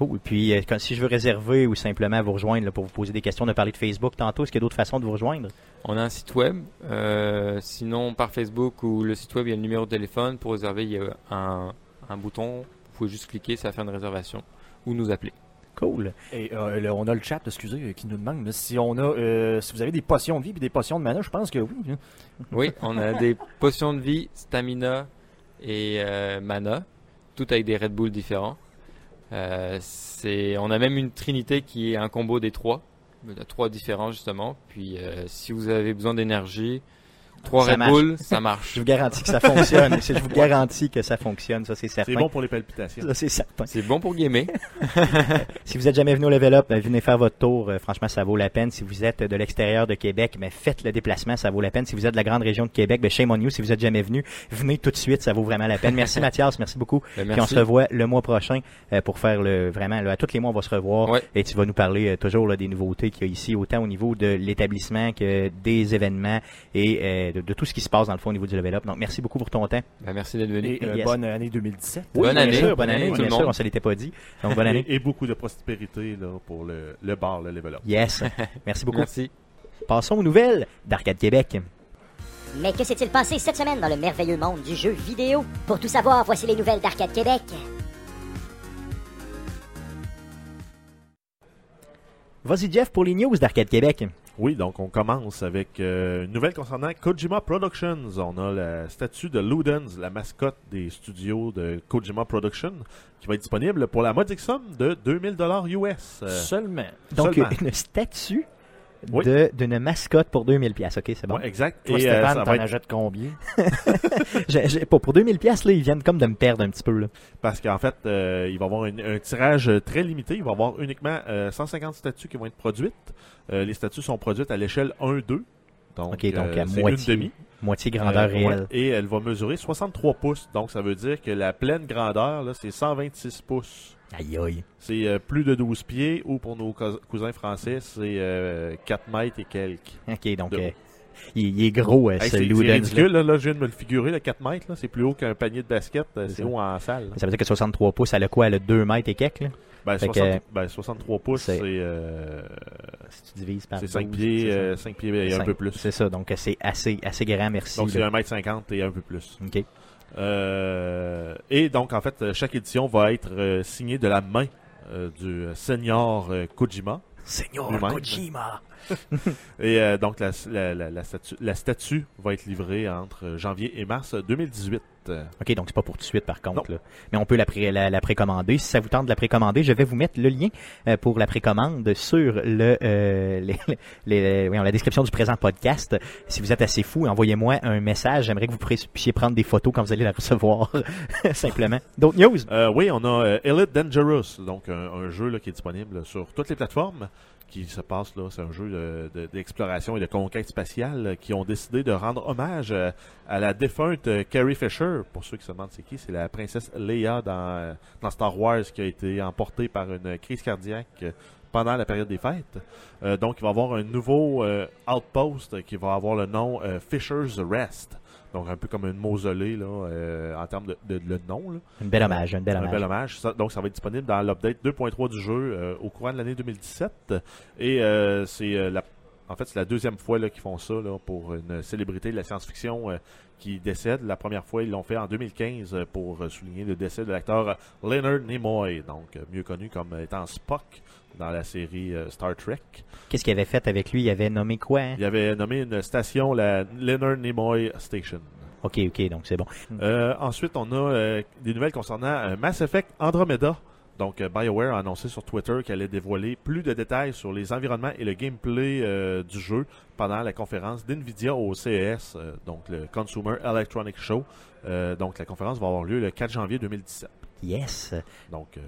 Speaker 1: Cool. Puis, euh, si je veux réserver ou simplement vous rejoindre là, pour vous poser des questions, on a parlé de Facebook tantôt. Est-ce qu'il y a d'autres façons de vous rejoindre?
Speaker 4: On a un site web, euh, sinon par Facebook ou le site web, il y a le numéro de téléphone. Pour réserver, il y a un, un bouton. Vous pouvez juste cliquer, ça va faire une réservation ou nous appeler.
Speaker 1: Cool.
Speaker 2: Et euh, là, on a le chat, excusez, qui nous demande là, si on a, euh, si vous avez des potions de vie et des potions de mana. Je pense que oui. hein.
Speaker 4: Oui, on a des potions de vie, stamina et euh, mana, tout avec des Red Bull différents. Euh, c'est, on a même une trinité qui est un combo des trois, trois différents justement. Puis euh, si vous avez besoin d'énergie, trois Red. Bull, ça marche.
Speaker 1: Je vous garantis que ça fonctionne. je vous garantis que ça fonctionne, ça c'est certain.
Speaker 3: C'est bon pour les palpitations.
Speaker 1: Ça c'est certain.
Speaker 4: C'est bon pour gamer.
Speaker 1: Si vous êtes jamais venu au Level Up, ben, venez faire votre tour. Euh, franchement, ça vaut la peine. Si vous êtes de l'extérieur de Québec, ben, faites le déplacement, ça vaut la peine. Si vous êtes de la grande région de Québec, ben, shame on you. Si vous êtes jamais venu, venez tout de suite, ça vaut vraiment la peine. Merci Mathias, merci beaucoup.
Speaker 4: Ben,
Speaker 1: Puis on se revoit le mois prochain euh, pour faire le vraiment. Là, à tous les mois, on va se revoir
Speaker 4: Ouais.
Speaker 1: et tu vas nous parler euh, toujours là, des nouveautés qu'il y a ici, autant au niveau de l'établissement que des événements et euh, de, de tout ce qui se passe dans le fond au niveau du Level Up. Donc, merci beaucoup pour ton temps.
Speaker 4: Ben, merci d'être venu.
Speaker 2: Et euh,
Speaker 1: Yes.
Speaker 2: bonne année 2017.
Speaker 1: Oui,
Speaker 4: Bonne
Speaker 1: bien
Speaker 4: année.
Speaker 1: sûr, bonne
Speaker 4: Bonne
Speaker 1: année,
Speaker 4: année, tout
Speaker 1: bien
Speaker 4: le
Speaker 1: sûr,
Speaker 4: monde.
Speaker 1: on se l'était pas dit. Donc, bonne année.
Speaker 3: Et, et beaucoup de prospérité là, pour le, le bar, le level up.
Speaker 1: Yes. Merci beaucoup.
Speaker 4: Merci.
Speaker 1: Passons aux nouvelles d'Arcade Québec.
Speaker 5: Mais que s'est-il passé cette semaine dans le merveilleux monde du jeu vidéo? Pour tout savoir, voici les nouvelles d'Arcade Québec.
Speaker 1: Vas-y Jeff pour les news d'Arcade Québec.
Speaker 3: Oui, donc on commence avec euh, une nouvelle concernant Kojima Productions. On a la statue de Ludens, la mascotte des studios de Kojima Productions, qui va être disponible pour la modique somme de 2000 dollars US. Euh,
Speaker 2: Seulement.
Speaker 1: Donc
Speaker 3: Seulement.
Speaker 1: une statue
Speaker 3: Oui.
Speaker 1: de d'une mascotte pour 2000 pièces. OK, c'est bon.
Speaker 3: ouais, exact.
Speaker 2: Toi,
Speaker 3: Et euh,
Speaker 2: Stéphane,
Speaker 3: ça
Speaker 2: t'en
Speaker 3: va être
Speaker 2: achètes combien?
Speaker 1: J'ai- j'ai- pour, pour 2000 pièces là, ils viennent comme de me perdre un petit peu là.
Speaker 3: parce qu'en fait, euh, il va y avoir une- un tirage euh, très limité. Il va y avoir uniquement euh, 150 statues qui vont être produites. Euh, les statues sont produites à l'échelle 1-2. Donc,
Speaker 1: OK, donc
Speaker 3: euh,
Speaker 1: à
Speaker 3: c'est
Speaker 1: moitié,
Speaker 3: une demi.
Speaker 1: Moitié grandeur
Speaker 3: Euh,
Speaker 1: réelle.
Speaker 3: ouais, et elle va mesurer 63 pouces. Donc, ça veut dire que la pleine grandeur, là, c'est 126 pouces.
Speaker 1: Aïe aïe.
Speaker 3: C'est euh, plus de 12 pieds, ou pour nos cous- cousins français, c'est euh, 4 mètres et quelques.
Speaker 1: OK, donc euh, il, il est gros euh,
Speaker 3: Hey,
Speaker 1: ce
Speaker 3: c'est ridicule, là. Là, je viens de me le figurer, le 4 mètres, là. C'est plus haut qu'un panier de basket. euh,
Speaker 1: C'est
Speaker 3: haut en salle. là.
Speaker 1: Ça veut dire que 63 pouces, elle a quoi? Elle a 2 mètres et quelques, là?
Speaker 3: Ben,
Speaker 1: Fait
Speaker 3: 60
Speaker 1: que-
Speaker 3: ben, 63 pouces,
Speaker 1: c'est-
Speaker 3: c'est euh,
Speaker 1: Si tu divises par
Speaker 3: c'est 5
Speaker 1: 12,
Speaker 3: pieds, euh, 5 pieds et un peu plus.
Speaker 1: C'est ça, donc euh, c'est assez, assez grand, merci.
Speaker 3: Donc, c'est
Speaker 1: là.
Speaker 3: 1m50 et un peu plus.
Speaker 1: OK.
Speaker 3: Euh, et donc, en fait, chaque édition va être euh, signée de la main euh, du senior euh, Kojima.
Speaker 1: Seigneur
Speaker 3: Lui-même.
Speaker 1: Kojima.
Speaker 3: Et euh, donc, la, la, la, la statue, la statue va être livrée entre janvier et mars 2018. Euh,
Speaker 1: OK, donc c'est pas pour tout de suite par contre. Là. Mais on peut la, pré- la, la précommander. Si ça vous tente de la précommander, je vais vous mettre le lien euh, pour la précommande sur le, euh, les, la description du présent podcast. Si vous êtes assez fou, envoyez-moi un message. J'aimerais que vous puissiez prendre des photos quand vous allez la recevoir. Simplement. D'autres news?
Speaker 3: Euh, oui, on a Elite Dangerous, donc un, un jeu là, qui est disponible sur toutes les plateformes. Qui se passe là, c'est un jeu de- de- d'exploration et de conquête spatiale euh, qui ont décidé de rendre hommage euh, à la défunte euh, Carrie Fisher. Pour ceux qui se demandent c'est qui, c'est la princesse Leia dans, Star Wars qui a été emportée par une crise cardiaque pendant la période des fêtes. Donc il va y avoir un nouveau outpost qui va avoir le nom Fisher's Rest. Donc un peu comme une mausolée là, euh, en termes de, de- le nom. Là.
Speaker 1: Un bel hommage, un bel
Speaker 3: Un
Speaker 1: hommage.
Speaker 3: bel hommage. Ça- donc, ça va être disponible dans l'update 2.3 du jeu euh, au courant de l'année 2017. Et euh, c'est euh, la, en fait, c'est la deuxième fois qu'ils font ça là, pour une célébrité de la science-fiction euh, qui décède. La première fois, ils l'ont fait en 2015 euh, pour euh, souligner le décès de l'acteur Leonard Nimoy, donc mieux connu comme étant Spock dans la série Star Trek.
Speaker 1: Qu'est-ce qu'il avait fait avec lui? Il avait nommé quoi? hein?
Speaker 3: Il avait nommé une station la Leonard Nimoy Station.
Speaker 1: OK, OK, donc c'est bon.
Speaker 3: Euh, ensuite, on a euh, des nouvelles concernant euh, Mass Effect Andromeda. Donc, euh, BioWare a annoncé sur Twitter qu'elle allait dévoiler plus de détails sur les environnements et le gameplay euh, du jeu pendant la conférence d'NVIDIA au CES, euh, donc le Consumer Electronic Show. Euh, donc, la conférence va avoir lieu le 4 janvier 2017.
Speaker 1: Yes.
Speaker 3: Donc, euh,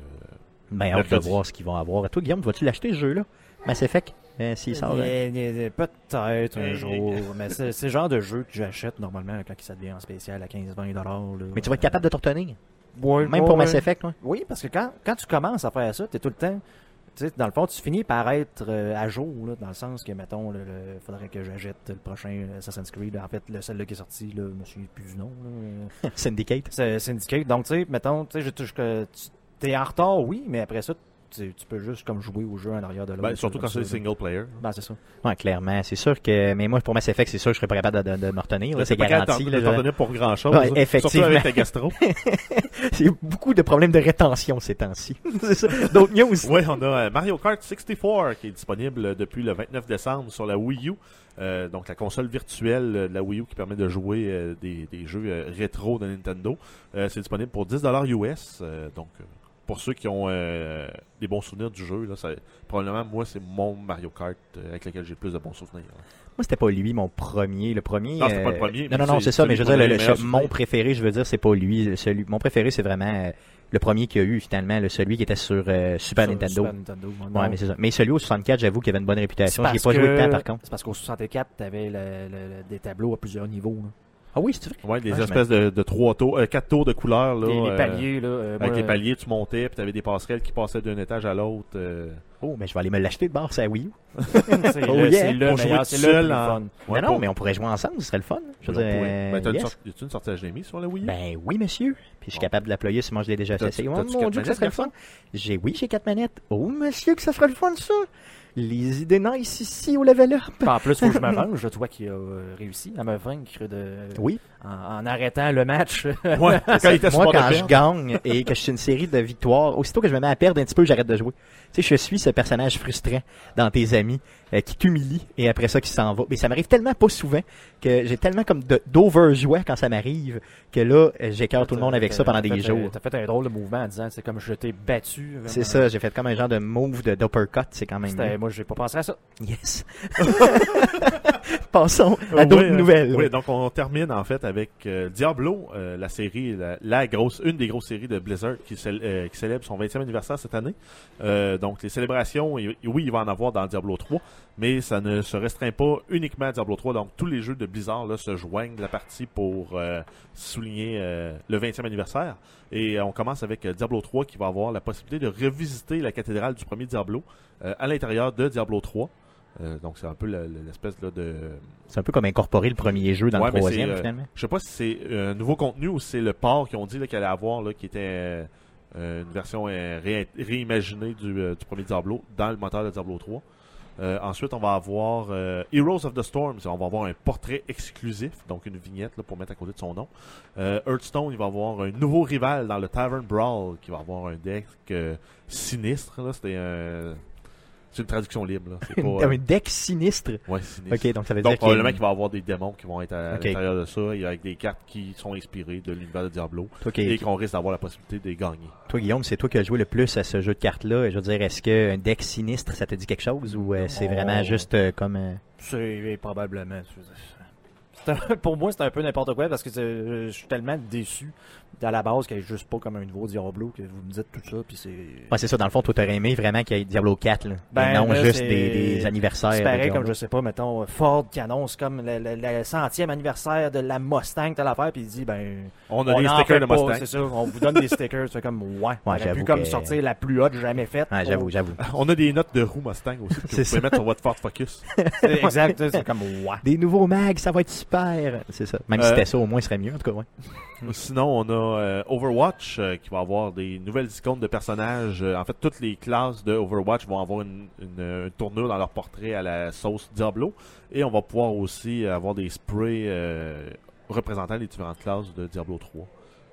Speaker 1: Ben, hâte de voir ce qu'ils vont avoir. Toi, Guillaume, vas-tu l'acheter, ce jeu-là? Mass Effect? S'il sort. là.
Speaker 2: Eh, eh, eh, Peut-être un jour, mais c'est le genre de jeu que j'achète normalement quand ça devient en spécial à 15-20$. là.
Speaker 1: Mais tu vas être capable de te retenir.
Speaker 2: Ouais,
Speaker 1: Même
Speaker 2: ouais,
Speaker 1: pour Mass. Effect.
Speaker 2: Oui, parce que quand, quand tu commences à faire ça, tu es tout le temps. Tu sais, dans le fond, tu finis par être euh, à jour, là, dans le sens que, mettons, il faudrait que j'achète le prochain Assassin's Creed. En fait, le seul qui est sorti, là, je me souviens plus du nom.
Speaker 1: Syndicate.
Speaker 2: C'est Syndicate. Donc, tu sais, mettons, tu sais, je touche que tu es en retard, oui, mais après ça, tu, tu peux juste comme jouer au jeu en arrière de l'autre.
Speaker 3: ben, surtout quand c'est single player.
Speaker 2: Ben, c'est ça.
Speaker 1: Ouais, clairement. C'est sûr que. Mais moi, pour Mass Effect, c'est sûr que je serais pas capable de, de- de me retenir. là, C'est
Speaker 3: pas
Speaker 1: garanti.
Speaker 3: de t'en
Speaker 1: je-
Speaker 3: donner pour grand chose.
Speaker 1: Ouais,
Speaker 3: Surtout
Speaker 1: effectivement.
Speaker 3: avec ta gastro.
Speaker 1: C'est beaucoup de problèmes de rétention ces temps-ci. c'est ça. D'autres news?
Speaker 3: Oui, on a euh, Mario Kart 64 qui est disponible depuis le 29 décembre sur la Wii U. Euh, donc la console virtuelle euh, de la Wii U qui permet de jouer euh, des, des jeux euh, rétro de Nintendo. Euh, c'est disponible pour 10$ US. euh, donc euh, pour ceux qui ont euh, des bons souvenirs du jeu, là, ça, probablement moi c'est mon Mario Kart euh, avec lequel j'ai le plus de bons souvenirs. là.
Speaker 1: Moi, c'était pas lui, mon premier. Le premier.
Speaker 3: Non, c'était pas le
Speaker 1: euh,
Speaker 3: premier,
Speaker 1: Non, non, non,
Speaker 3: c'est
Speaker 1: ça. Mais je veux dire, le- mon préféré, je veux dire, c'est pas lui. Celui, mon préféré, c'est vraiment euh, le premier qu'il y a eu, finalement. Le, celui qui était sur euh, Super
Speaker 2: Sur
Speaker 1: Nintendo.
Speaker 2: Super Nintendo, ouais,
Speaker 1: Ouais,
Speaker 2: non.
Speaker 1: mais c'est ça. Mais celui au 64, j'avoue qu'il avait une bonne réputation. J'y ai
Speaker 2: parce
Speaker 1: pas joué
Speaker 2: que-
Speaker 1: de temps, par contre.
Speaker 2: C'est parce qu'au 64, t'avais le, le- le- des tableaux à plusieurs niveaux.
Speaker 1: Ah oui, c'est vrai.
Speaker 3: Ouais, des
Speaker 1: Ah,
Speaker 3: espèces de, de trois tours, euh, quatre tours de couleurs là.
Speaker 2: Les, les
Speaker 3: euh,
Speaker 2: paliers, là. euh,
Speaker 3: avec
Speaker 2: moi,
Speaker 3: les paliers, tu montais, puis t'avais des passerelles qui passaient d'un étage à l'autre. euh.
Speaker 1: Oh, mais je vais aller me l'acheter de bord, c'est à Wii U.
Speaker 2: c'est
Speaker 1: Oh
Speaker 2: le,
Speaker 1: yeah.
Speaker 2: c'est le
Speaker 3: Pour jouer
Speaker 2: meilleur,
Speaker 3: tout
Speaker 2: c'est le
Speaker 3: seul
Speaker 2: plus
Speaker 3: en-
Speaker 2: fun.
Speaker 3: Ouais,
Speaker 1: non, non,
Speaker 3: pour-
Speaker 1: mais on pourrait jouer ensemble, ce serait le fun. Je veux dire,
Speaker 3: Ben, t'as une,
Speaker 1: yes.
Speaker 3: sorte- une sortie HDMI sur la Wii U?
Speaker 1: Ben oui, monsieur. Puis je suis capable de l'appuyer si moi je l'ai déjà essayé. Oh, mon Dieu, que ça serait le fun. J'ai, oui, j'ai quatre manettes. Oh, monsieur, que ça serait le fun, ça. Les idées nice ici au level up.
Speaker 2: En plus, faut que je me venge. Toi qui as euh, réussi à me vaincre de,
Speaker 1: Oui.
Speaker 2: En, en arrêtant le match.
Speaker 3: Ouais, quand il était sur
Speaker 1: Moi, quand je gagne et que je suis une série de victoires, aussitôt que je me mets à perdre un petit peu, j'arrête de jouer. Tu sais, je suis ce personnage frustrant dans tes amis euh, qui t'humilie et après ça qui s'en va. Mais ça m'arrive tellement pas souvent que j'ai tellement comme d'overjoie quand ça m'arrive que là, euh, j'écœure tout le monde avec ça pendant des
Speaker 2: fait,
Speaker 1: jours.
Speaker 2: T'as fait un drôle de mouvement en disant c'est comme je t'ai battu.
Speaker 1: C'est ça, j'ai fait comme un genre de move de d'uppercut, c'est quand même.
Speaker 2: Moi, j'ai pas pensé à ça.
Speaker 1: Yes. Passons à d'autres
Speaker 3: Oui,
Speaker 1: nouvelles.
Speaker 3: Oui, donc on termine en fait avec euh, Diablo, euh, la série, grosse, une des grosses séries de Blizzard qui, euh, célèbre son 20e anniversaire cette année. Donc les célébrations, oui, il va en avoir dans Diablo 3, mais ça ne se restreint pas uniquement à Diablo 3. Donc tous les jeux de Blizzard se joignent la partie pour souligner le 20e anniversaire. Et on commence avec Diablo 3 qui va avoir la possibilité de revisiter la cathédrale du premier Diablo à l'intérieur de Diablo 3. Euh, donc c'est un peu l'espèce là, de
Speaker 1: C'est un peu comme incorporer le premier jeu dans
Speaker 3: Ouais,
Speaker 1: le troisième,
Speaker 3: euh,
Speaker 1: finalement.
Speaker 3: je sais pas si c'est euh, un nouveau contenu ou c'est le port qu'ils ont dit qu'il allait avoir, là, qui était euh, euh, une version euh, ré- réimaginée du, euh, du premier Diablo dans le moteur de Diablo 3. Euh, ensuite, on va avoir euh, Heroes of the Storm. On va avoir un portrait exclusif, donc une vignette là, pour mettre à côté de son nom. Euh, Hearthstone, il va avoir un nouveau rival dans le Tavern Brawl qui va avoir un deck euh, sinistre. là. C'était un. C'est une traduction libre. Là. Pas, euh,
Speaker 1: un deck sinistre.
Speaker 3: ouais, sinistre.
Speaker 1: Ok, donc ça veut
Speaker 3: Donc,
Speaker 1: dire qu'il y a
Speaker 3: probablement
Speaker 1: une-
Speaker 3: qu'il va y avoir des démons qui vont être à l'intérieur de ça, et avec des cartes qui sont inspirées de l'univers de Diablo,
Speaker 1: qui-
Speaker 3: et qu'on risque d'avoir la possibilité de les gagner.
Speaker 1: toi, Guillaume, c'est toi qui as joué le plus à ce jeu de cartes-là. Je veux dire, est-ce qu'un deck sinistre, ça te dit quelque chose ou euh, c'est
Speaker 2: Oh.
Speaker 1: vraiment juste euh, comme... euh,
Speaker 2: C'est probablement. je veux dire, c'est un- pour moi, c'est un peu n'importe quoi parce que je suis tellement déçu à la base qu'il n'y ait juste pas comme un nouveau Diablo que vous me dites tout ça. Puis c'est.
Speaker 1: Ouais, c'est ça. Dans le fond, toi, t'aurais aimé vraiment qu'il y ait Diablo 4, là.
Speaker 2: Ben,
Speaker 1: Et non
Speaker 2: là,
Speaker 1: juste des, des anniversaires.
Speaker 2: C'est pareil comme je sais pas, mettons, Ford qui annonce comme le, le- le centième anniversaire de la Mustang, telle affaire, puis il dit, ben.
Speaker 3: On a des stickers
Speaker 2: fait
Speaker 3: de
Speaker 2: pas,
Speaker 3: Mustang.
Speaker 2: C'est ça, on vous donne des stickers. C'est comme, ouais. on pu comme
Speaker 1: que-
Speaker 2: sortir la plus haute jamais faite.
Speaker 1: Ouais, j'avoue,
Speaker 2: On-
Speaker 1: j'avoue.
Speaker 3: On a des notes de roue Mustang aussi que
Speaker 1: C'est
Speaker 3: vous
Speaker 1: ça.
Speaker 3: pouvez mettre sur votre Ford Focus.
Speaker 2: c'est exact, c'est comme, ouais.
Speaker 1: Des nouveaux mags, ça va être super. C'est ça. Même si
Speaker 3: Euh,
Speaker 1: c'était ça, au moins, ce serait mieux, en tout cas, ouais.
Speaker 3: Sinon, on a euh, Overwatch euh, qui va avoir des nouvelles icônes de personnages. En fait, toutes les classes de Overwatch vont avoir une, une, une tournure dans leur portrait à la sauce Diablo. Et on va pouvoir aussi avoir des sprays représentant les différentes classes de Diablo 3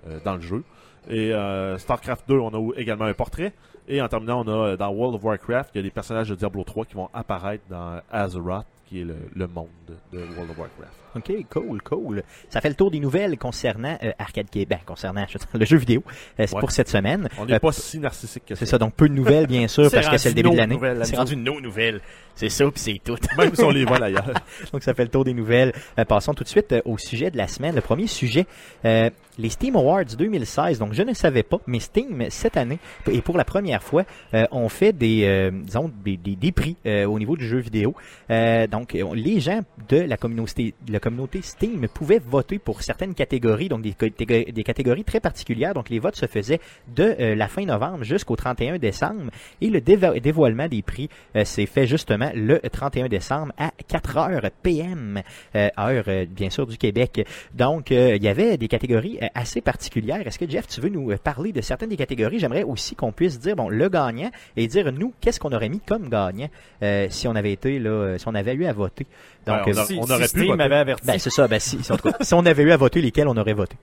Speaker 3: euh, dans le jeu. Et euh, StarCraft 2, on a également un portrait. Et en terminant, on a dans World of Warcraft, il y a des personnages de Diablo 3 qui vont apparaître dans Azeroth, qui est le, le monde de World of Warcraft.
Speaker 1: OK, cool, cool. Ça fait le tour des nouvelles concernant euh, Arcade Québec, ben, concernant je veux dire, le jeu vidéo. Euh,
Speaker 3: Ouais.
Speaker 1: pour cette semaine.
Speaker 3: On
Speaker 1: Euh,
Speaker 3: n'est pas si narcissique que
Speaker 1: C'est
Speaker 3: ça.
Speaker 1: ça, donc peu de nouvelles, bien sûr, parce que c'est le début de l'année. C'est rendu nos nouvelles. C'est ça, puis c'est tout.
Speaker 3: Même si on les vole ailleurs.
Speaker 1: Donc ça fait le tour des nouvelles. Euh, passons tout de suite euh, au sujet de la semaine. Le premier sujet, euh, les Steam Awards 2016. Donc je ne savais pas, mais Steam cette année et pour la première fois, euh, ont fait des, euh, disons des, des, des prix euh, au niveau du jeu vidéo. Euh, donc euh, les gens de la communauté, de la communauté Steam pouvaient voter pour certaines catégories, donc des, catégories- des catégories très particulières. Donc les votes se faisaient de euh, la fin novembre jusqu'au 31 décembre et le dévo- dévoilement des prix euh, s'est fait justement le 31 décembre à 4 heures PM, euh, heure euh, bien sûr du Québec. Donc euh, il y avait des catégories euh, assez particulières. Est-ce que Jeff, tu veux nous parler de certaines des catégories? J'aimerais aussi qu'on puisse dire bon le gagnant et dire nous qu'est-ce qu'on aurait mis comme gagnant euh, si on avait été là, si on avait eu à voter. Donc
Speaker 3: Ouais, on a-
Speaker 2: Si,
Speaker 3: on
Speaker 2: si
Speaker 3: aurait pu
Speaker 2: Steam
Speaker 3: voter.
Speaker 2: m'avait averti.
Speaker 1: ben, c'est ça. Ben, si, si, en tout cas, si on avait eu à voter, lesquels on aurait voté?